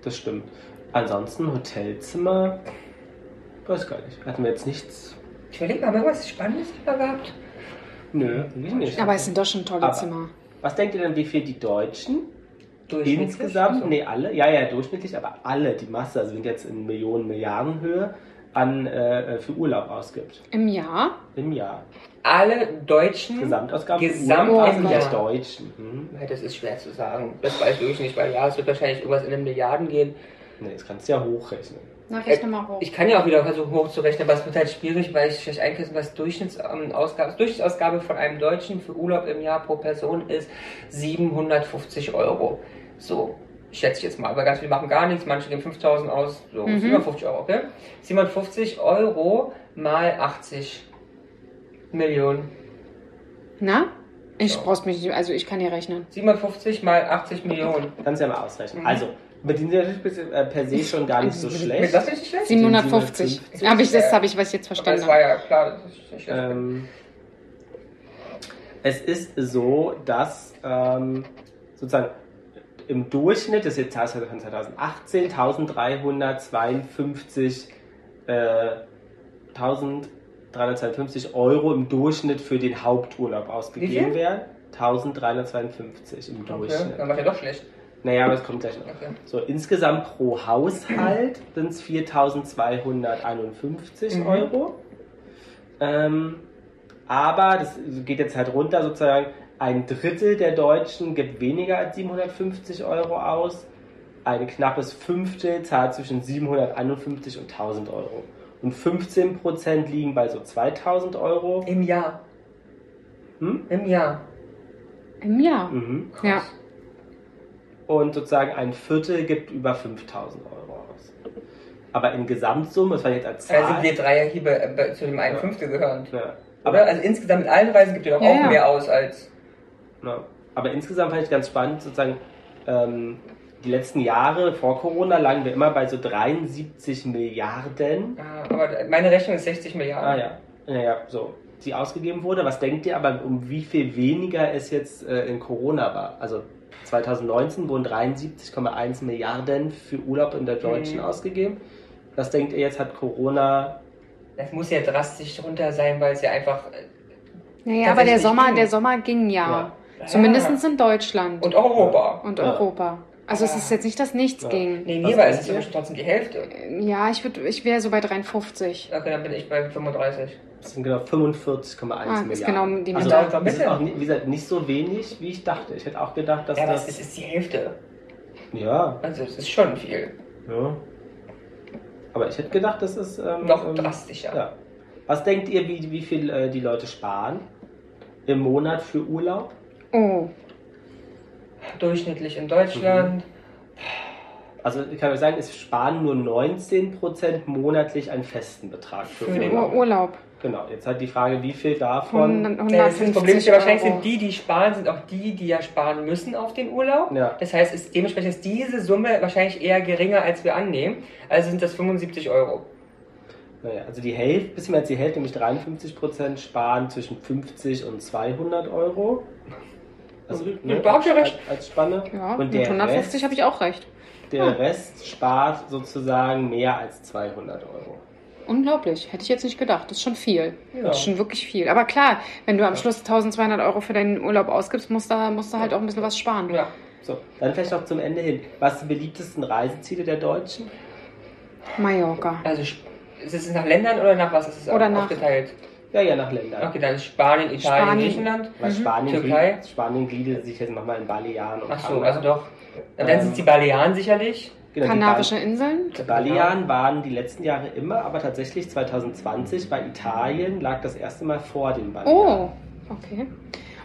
Das stimmt. Ansonsten Hotelzimmer, weiß gar nicht. Hatten wir jetzt nichts. Ich überlege mal, haben wir irgendwas Spannendes da gehabt? Nö, nicht. Aber es sind doch schon tolle Aber- Zimmer. Was denkt ihr denn, wie viel die Deutschen Durchschnittlich? insgesamt, Also, nee, alle, ja, ja, durchschnittlich, aber alle, die Masse, also sind jetzt in Millionen, Milliarden Höhe, an, äh, für Urlaub ausgibt. Im Jahr? Im Jahr. Alle Deutschen. Gesamtausgaben für Gesamt Urlaub im der. Deutschen. Hm? Ja, Das ist schwer zu sagen. Das weiß ich nicht, weil ja, es wird wahrscheinlich irgendwas in den Milliarden gehen. Nee, das kannst du ja hochrechnen. Na, rechne mal hoch. Ich kann ja auch wieder versuchen hochzurechnen, aber es wird halt schwierig, weil ich schlecht einkreisen, was Durchschnittsausgabe, Durchschnittsausgabe von einem Deutschen für Urlaub im Jahr pro Person ist 750 Euro. So, schätze ich jetzt mal. Aber ganz viele machen gar nichts, manche geben 5000 aus, so Mhm. 750 Euro, okay? 750 Euro mal 80 Millionen. Na? Ich So. brauch's mich nicht, also ich kann hier rechnen. 750 mal 80 Millionen. Kannst du ja mal ausrechnen. Mhm. Also, mit denen sind natürlich bis- äh, per se schon gar nicht so schlecht. ist nicht schlecht? 750. 750. Hab ich, das habe ich was ich jetzt Aber verstanden. das war ja klar, das ist nicht schlecht. Ähm, es ist so, dass ähm, sozusagen im Durchschnitt, das ist jetzt Zahl von 2018, 1352 äh, 1352 Euro im Durchschnitt für den Haupturlaub ausgegeben werden. 1352 im Okay, Durchschnitt. dann war ja doch schlecht. Naja, aber es kommt gleich noch. Okay. So, insgesamt pro Haushalt sind es 4251 Mhm. Euro. Ähm, aber das geht jetzt halt runter sozusagen. Ein Drittel der Deutschen gibt weniger als 750 Euro aus. Ein knappes Fünftel zahlt zwischen 751 und 1000 Euro. Und 15% liegen bei so 2000 Euro. Im Jahr. Hm? Im Jahr. Im Jahr. Mhm. Ja. Und sozusagen ein Viertel gibt über 5000 Euro aus. Aber in Gesamtsumme, das war jetzt als Also Zahl. sind wir Dreierhiebe äh, zu dem einen Ja. Fünftel gehören. ja. Oder? Aber, Also insgesamt mit allen Reisen gibt ihr doch Ja, auch ja. mehr aus als. ja. aber insgesamt fand ich ganz spannend, sozusagen, ähm, die letzten Jahre vor Corona lagen wir immer bei so 73 Milliarden. Ah, aber meine Rechnung ist 60 Milliarden. Ah ja, naja, so, die ausgegeben wurde. Was denkt ihr aber, um wie viel weniger es jetzt äh, in Corona war? Also 2019 wurden 73,1 Milliarden für Urlaub in der Deutschen Mhm. ausgegeben. Was denkt ihr jetzt, hat Corona Das muss ja drastisch runter sein, weil es ja einfach. äh, Naja, aber der Sommer, ging. der Sommer ging ja. Ja. Zumindest in Deutschland Und Europa. und Ja. Europa. Also es ist jetzt nicht, dass nichts Ja. ging. Nee, mir war es ja trotzdem die Hälfte. Ja, ich würde, ich wäre so bei 53. Okay, dann bin ich bei 35. Das sind genau 45,1 Ah, das Milliarden. ist genau die also, Mitte. das ist auch, ni- wie gesagt, nicht so wenig, wie ich dachte. Ich hätte auch gedacht, dass Ja, aber das... es ist die Hälfte. ja, Also es ist schon viel. ja. Aber ich hätte gedacht, das ist... Ähm, Noch ähm, drastischer. Ja. Was denkt ihr, wie, wie viel äh, die Leute sparen im Monat für Urlaub? Oh, Durchschnittlich in Deutschland. Also ich kann euch sagen, es sparen nur 19% monatlich einen festen Betrag für, Für den Urlaub. Ur Urlaub. Genau, jetzt halt die Frage, wie viel davon... 100, Ja, das, ist das Problem ist ja wahrscheinlich sind die, die sparen, sind auch die, die ja sparen müssen auf den Urlaub. Ja. Das heißt, ist dementsprechend ist diese Summe wahrscheinlich eher geringer, als wir annehmen. Also sind das 75 Euro. Naja, also die Hälfte, bisschen mehr als die Hälfte, nämlich 53% sparen zwischen 50 und 200 Euro. Also, Ja, da hab ich ja als, recht. als Spanne. Ja, und mit der 150 Rest, habe ich auch recht. der Rest spart sozusagen mehr als 200 Euro. Unglaublich. Hätte ich jetzt nicht gedacht. Das ist schon viel. Ja. Das ist schon wirklich viel. Aber klar, wenn du am Schluss 1200 Euro für deinen Urlaub ausgibst, musst du, musst du halt auch ein bisschen was sparen. Ja. So, dann vielleicht noch zum Ende hin. Was sind die beliebtesten Reiseziele der Deutschen? Mallorca. Also ist es nach Ländern oder nach was ist es Oder nach- aufgeteilt? Ja, ja, nach Ländern. Okay, dann ist Spanien, Italien, Spanien. Griechenland. Weil Mhm. Spanien, Türkei? Spanien gliedert sich jetzt nochmal in Balearen und Ach so, Kanada. also doch. Dann Ähm, sind es die Balearen sicherlich. Genau, die Kanarische Inseln. Ba- Balearen waren die letzten Jahre immer, aber tatsächlich 2020 bei Italien lag das erste Mal vor den Balearen. Oh, okay.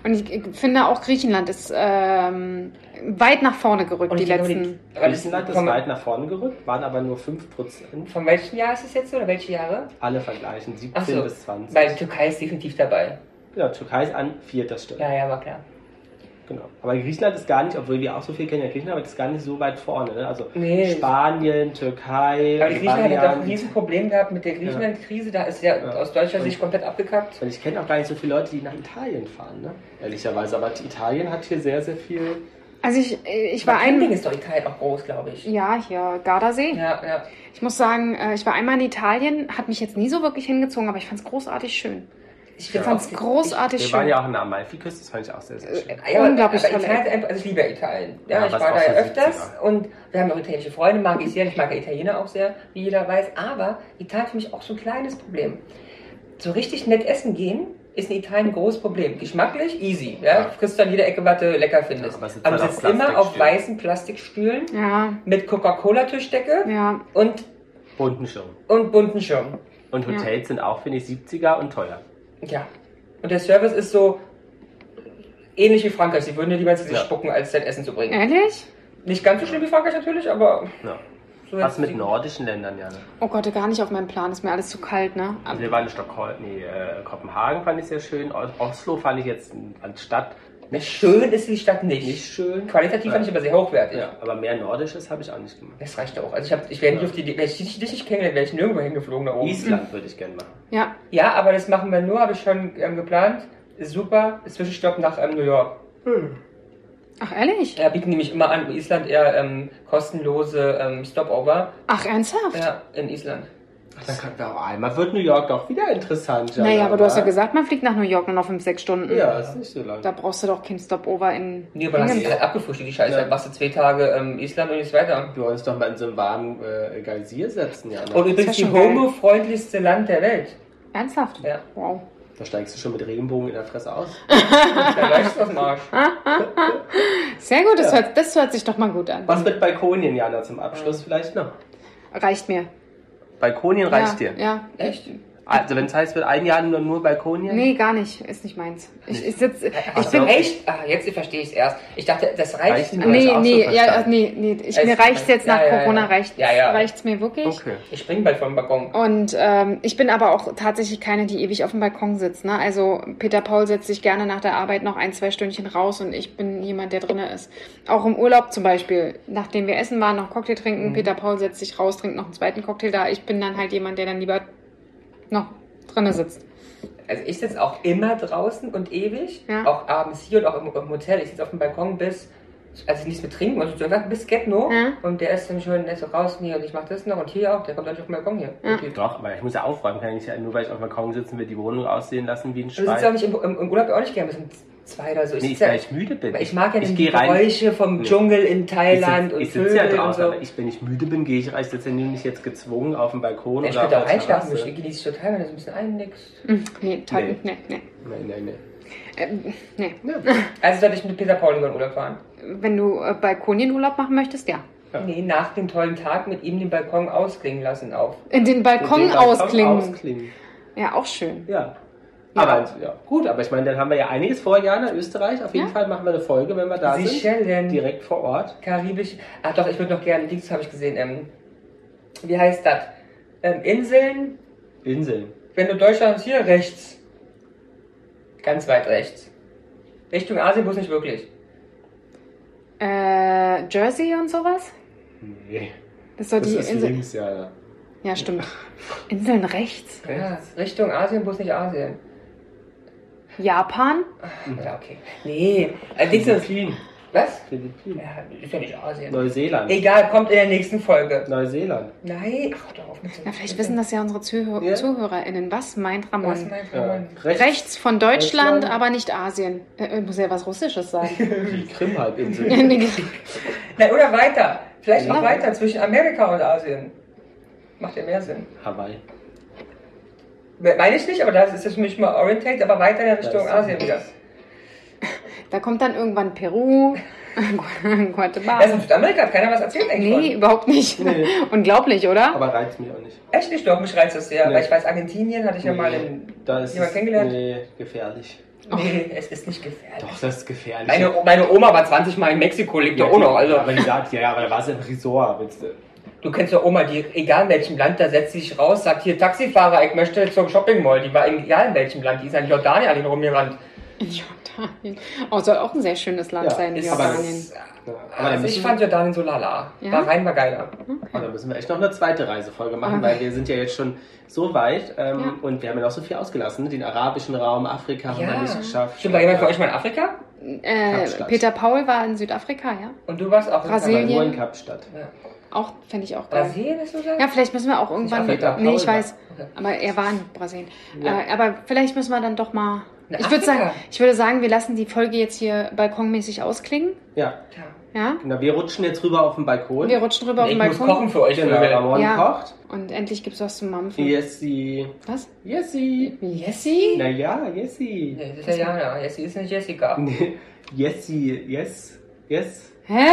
Und ich, ich finde auch Griechenland ist ähm, weit nach vorne gerückt, Und die letzten. Griechenland ist weit nach vorne gerückt, waren aber nur 5%. von welchem Jahr ist es jetzt oder welche Jahre? Alle vergleichen, 17 Ach so, bis 20. Weil Türkei ist definitiv dabei. Genau, Türkei ist an vierter Stelle. Ja, ja, war klar. Genau. Aber Griechenland ist gar nicht, obwohl wir auch so viel kennen, ja Griechenland, aber ist gar nicht so weit vorne. Ne? Also Nee. Spanien, Türkei, Aber Griechenland hat doch ein. Riesenproblem gehabt mit der Griechenland-Krise. Da ist ja, Ja. aus deutscher Sicht komplett abgekackt. Und ich kenne auch gar nicht so viele Leute, die nach Italien fahren, ne? ehrlicherweise. Aber Italien hat hier sehr, sehr viel. Also ich, ich war Aber Camping ein. ist doch Italien auch groß, glaube ich. Ja, hier, Gardasee. Ja, ja. Ich muss sagen, äh, ich war einmal in Italien, hat mich jetzt nie so wirklich hingezogen, aber ich fand es großartig schön. Ich Ich fand es großartig Wir schön. waren ja auch in der Amalfi-Küste, das fand ich auch sehr, sehr schön. Ja, aber, Unglaublich tolle Italien also ich liebe Italien. Ja, Ja, ich war da ja öfters 70er. und wir haben auch italienische Freunde, mag ich sehr. Ich mag ja Italiener auch sehr, wie jeder weiß. Aber Italien ist für mich auch so ein kleines Problem. So richtig nett essen gehen ist in Italien ein großes Problem. Geschmacklich, easy. Ja? Ja. Du kriegst dann jede Ecke, was du lecker findest. Ja, aber sitzt aber du sitzt immer auf weißen Plastikstühlen Ja, mit Coca-Cola-Tischdecke ja. und, Bunten Schirm. und bunten Schirm. Und Ja. Hotels sind auch, finde ich, 70er und teuer. Ja. Und der Service ist so ähnlich wie Frankreich. Sie würden dir lieber ins Gesicht Ja. spucken, als dein Essen zu bringen. Ehrlich? Nicht ganz so schlimm wie Frankreich natürlich, aber Ja. so Was mit die- nordischen Ländern, Janne? Oh Gott, gar nicht auf meinem Plan. Ist mir alles zu kalt, ne? Also wir waren in Stockholm, nee, äh, Kopenhagen fand ich sehr schön. Os- Oslo fand ich jetzt als Stadt nicht, Schön ist die Stadt nicht. nicht schön. Qualitativ fand ich aber sehr hochwertig. Ja, aber mehr Nordisches habe ich auch nicht gemacht. Das reicht auch. Also ich, hab, ich wäre nicht Ja. auf die Idee, wäre ich dich nicht kennengelernt, wäre ich nirgendwo hingeflogen da oben. Island würde ich gerne machen. Ja. Ja, aber das machen wir nur, habe ich schon ähm, geplant. Ist super. Zwischenstopp nach ähm, New York. Ach, ehrlich? Ja, bieten nämlich immer an, Island eher ähm, kostenlose ähm, Stopover. Ach, ernsthaft? Ja, in Island. Dann kann auch einmal wird New York doch wieder interessant. Naja, aber du hast ja gesagt, man fliegt nach New York nur noch 5, 6 Stunden. Ja, ist nicht so lang. Da brauchst du doch kein Stopover in. Nee, aber das ist halt abgefrühstückt, die Scheiße. Ja. Dann machst du zwei Tage ähm, Island und jetzt weiter. Wir wollen uns doch mal in so einen warmen äh, Geysir setzen, Jana. Und übrigens Das die ja homofreundlichste Land der Welt. Ernsthaft? Ja. Wow. Da steigst du schon mit Regenbogen in der Fresse aus. Da. Sehr gut, das, Ja. hört, das hört sich doch mal gut an. Was mit Balkonien, Jana, zum Abschluss vielleicht noch? Reicht mir. Balkonien reicht ja, dir. Ja. Echt? Also wenn es heißt, wird ein Jahr nur, nur Balkonien? Nee, gar nicht. Ist nicht meins. Ich, ich sitz, ich Ach bin. echt? Ah, jetzt verstehe ich es erst. Ich dachte, das reicht. Reicht. Nee, auch so nee, ja, nee, nee. Ich, Es- mir reicht's jetzt nach ja, ja, Corona, ja. reicht Ja, ja. reicht's mir wirklich. Okay. Ich spring bald vom Balkon. Und ähm, ich bin aber auch tatsächlich keine, die ewig auf dem Balkon sitzt. Ne? Also Peter Paul setzt sich gerne nach der Arbeit noch ein, zwei Stündchen raus und ich bin jemand, der drinne ist. Auch im Urlaub zum Beispiel, nachdem wir essen waren, noch Cocktail trinken, Peter Paul setzt sich raus, trinkt noch einen zweiten Cocktail da. Ich bin dann halt jemand, der dann lieber noch drinne sitzt. Also ich sitze auch immer draußen und ewig. Ja. Auch abends hier und auch im, im Hotel. Ich sitze auf dem Balkon bis, also nichts mit trinken, so einfach bis Get No. Ja. Und der ist dann schon, der ist so raus, nee, und ich mach das noch und hier auch, der kommt dann auf den Balkon hier. Ja. Okay. Doch, aber ich muss ja aufräumen. Kann ich ja nur, weil ich auf dem Balkon sitzen will, die Wohnung aussehen lassen wie ein Du sitzt auch Schwein. nicht im, im, im Urlaub auch nicht gerne, wir sind zwei oder so. Ich, Nee, sitze weil ja, ich müde bin. weil ich mag ja ich die gehe rein. Geräusche vom Nee. Dschungel in Thailand ich sitze und sitz ja Vögel und draußen, so. aber ich, wenn ich müde bin, gehe ich rein. Ich sitze ja nicht jetzt gezwungen auf dem Balkon Ich oder auf auch einschlafen, ich genieße total, wenn du so ein bisschen einnickst. Hm, nee, toll. Nee. Nee, nee. Nein, nein, nein. Ähm, nee. Also sollte ich mit Peter Paul über den Urlaub fahren. Wenn du äh, Balkonienurlaub machen möchtest, ja. Ja. Nee, nach dem tollen Tag mit ihm den Balkon ausklingen lassen auf. In den Balkon Den Balkon ausklingen. ausklingen. Ja, auch schön. Ja. Ja. Aber ja, gut, aber ich meine, dann haben wir ja einiges vor, Jana, Österreich. Auf jeden Ja. Fall machen wir eine Folge, wenn wir da sind. Seychellen, Direkt vor Ort. Karibisch. Ach doch, ich würde noch gerne, Dings habe ich gesehen. Ähm, wie heißt das? Ähm, Inseln, Inseln. wenn du Deutschland hier rechts. Ganz weit rechts. Richtung Asien bloß nicht wirklich. Äh, Jersey und sowas? Nee. Das ist Das die ist Insel. links, ja. Ja, stimmt. Inseln rechts. Ja, Richtung Asien, bloß nicht Asien. Japan? Ja, okay. Nee, äh, Dings ist. Philippinen. Was? Philippinen. Ja, ist ja nicht Asien. Neuseeland. Egal, kommt in der nächsten Folge. Neuseeland. Nein, ach doch auf mit so Ja, vielleicht wissen das ja unsere Zuhör Ja. ZuhörerInnen. Was meint Ramon? Was meinst du, Ja. Mann? Rechts von Deutschland, Deutschland. aber nicht Asien. Äh, muss ja was Russisches sagen. Die Krim-Halbinsel. Na, oder weiter. Vielleicht Ja. noch weiter zwischen Amerika und Asien. Macht ja mehr Sinn. Hawaii. Meine ich nicht, aber das ist jetzt für mich mal orientate, aber weiter in Richtung Asien wieder. da kommt dann irgendwann Peru, Guatemala. Also in Südamerika hat keiner was erzählt eigentlich. Nee, überhaupt nicht. Nee. Unglaublich, oder? Aber reizt mich auch nicht. Von. Echt nicht, doch, mich reizt das sehr. Nee. Weil ich weiß, Argentinien hatte ich ja mal Nee, in. da ist jemand kennengelernt? Nee, gefährlich. Nee, es ist nicht gefährlich. Doch, das ist gefährlich. Meine, meine Oma war 20 Mal in Mexiko, lebt ja ja, auch noch. Also, Aber die sagt, ja, aber da war es im Resort. Willst du? Du kennst ja Oma, die, egal in welchem Land, da setzt sie sich raus, sagt hier, Taxifahrer, ich möchte zum Shopping Mall. Die war in, egal in welchem Land, die ist in Jordanien an den rumgerannt. In Jordanien. Oh, soll auch ein sehr schönes Land Ja, sein, Ist- Jordanien. ist- Ja, aber dann Also ich fand Jordanien so lala. Ja? Bahrain war geiler. aber dann müssen wir echt noch eine zweite Reisefolge machen, Okay. weil wir sind ja jetzt schon so weit ähm, Ja. und wir haben ja noch so viel ausgelassen. Den arabischen Raum, Afrika haben wir nicht geschafft. Stimmt, war jemand von euch mal in Afrika? Äh. Peter Paul war in Südafrika, ja. Und du warst auch in Brasilien. Aber nur in Kapstadt. Ja. Auch, fände ich auch geil. Brasilien ist so geil? Ja, vielleicht müssen wir auch irgendwann. Nicht Afrika, nee, ich weiß. war- Aber er war in Brasilien. Ja. Äh, aber vielleicht müssen wir dann doch mal. Na, Ich würde sagen, ich würde sagen, wir lassen die Folge jetzt hier balkonmäßig ausklingen. Ja. Ja. genau. Wir rutschen jetzt rüber auf den Balkon. Wir rutschen rüber auf Ich den muss Balkon. kochen für euch, Genau, Vögel. Ramon Ja. kocht. Und endlich gibt's was zum Mampfen. Jessie. Was? Jessie. Jessie? Naja, Jessie. Nee, das ist ja Jana. Jessie ist nicht Jessica. Nee, Jessie, yes, yes. Hä?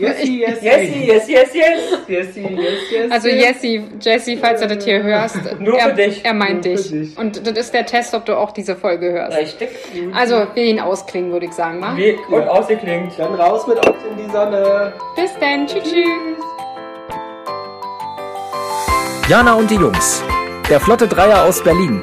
Jessie, Jessie. Jessie, yes, yes, yes. Jessie, yes, yes. Also yes. Jessie, Jessie, falls du das hier hörst. Nur er, für dich. Er meint Nur dich. für dich. Und das ist der Test, ob du auch diese Folge hörst. Richtig. Also, wir ihn ausklingen, würde ich sagen, wa? Wie, und Ja. ausgeklingt. Dann raus mit euch in die Sonne. Bis dann. Tschüss. tschüss. Jana und die Jungs. Der Flotte Dreier aus Berlin.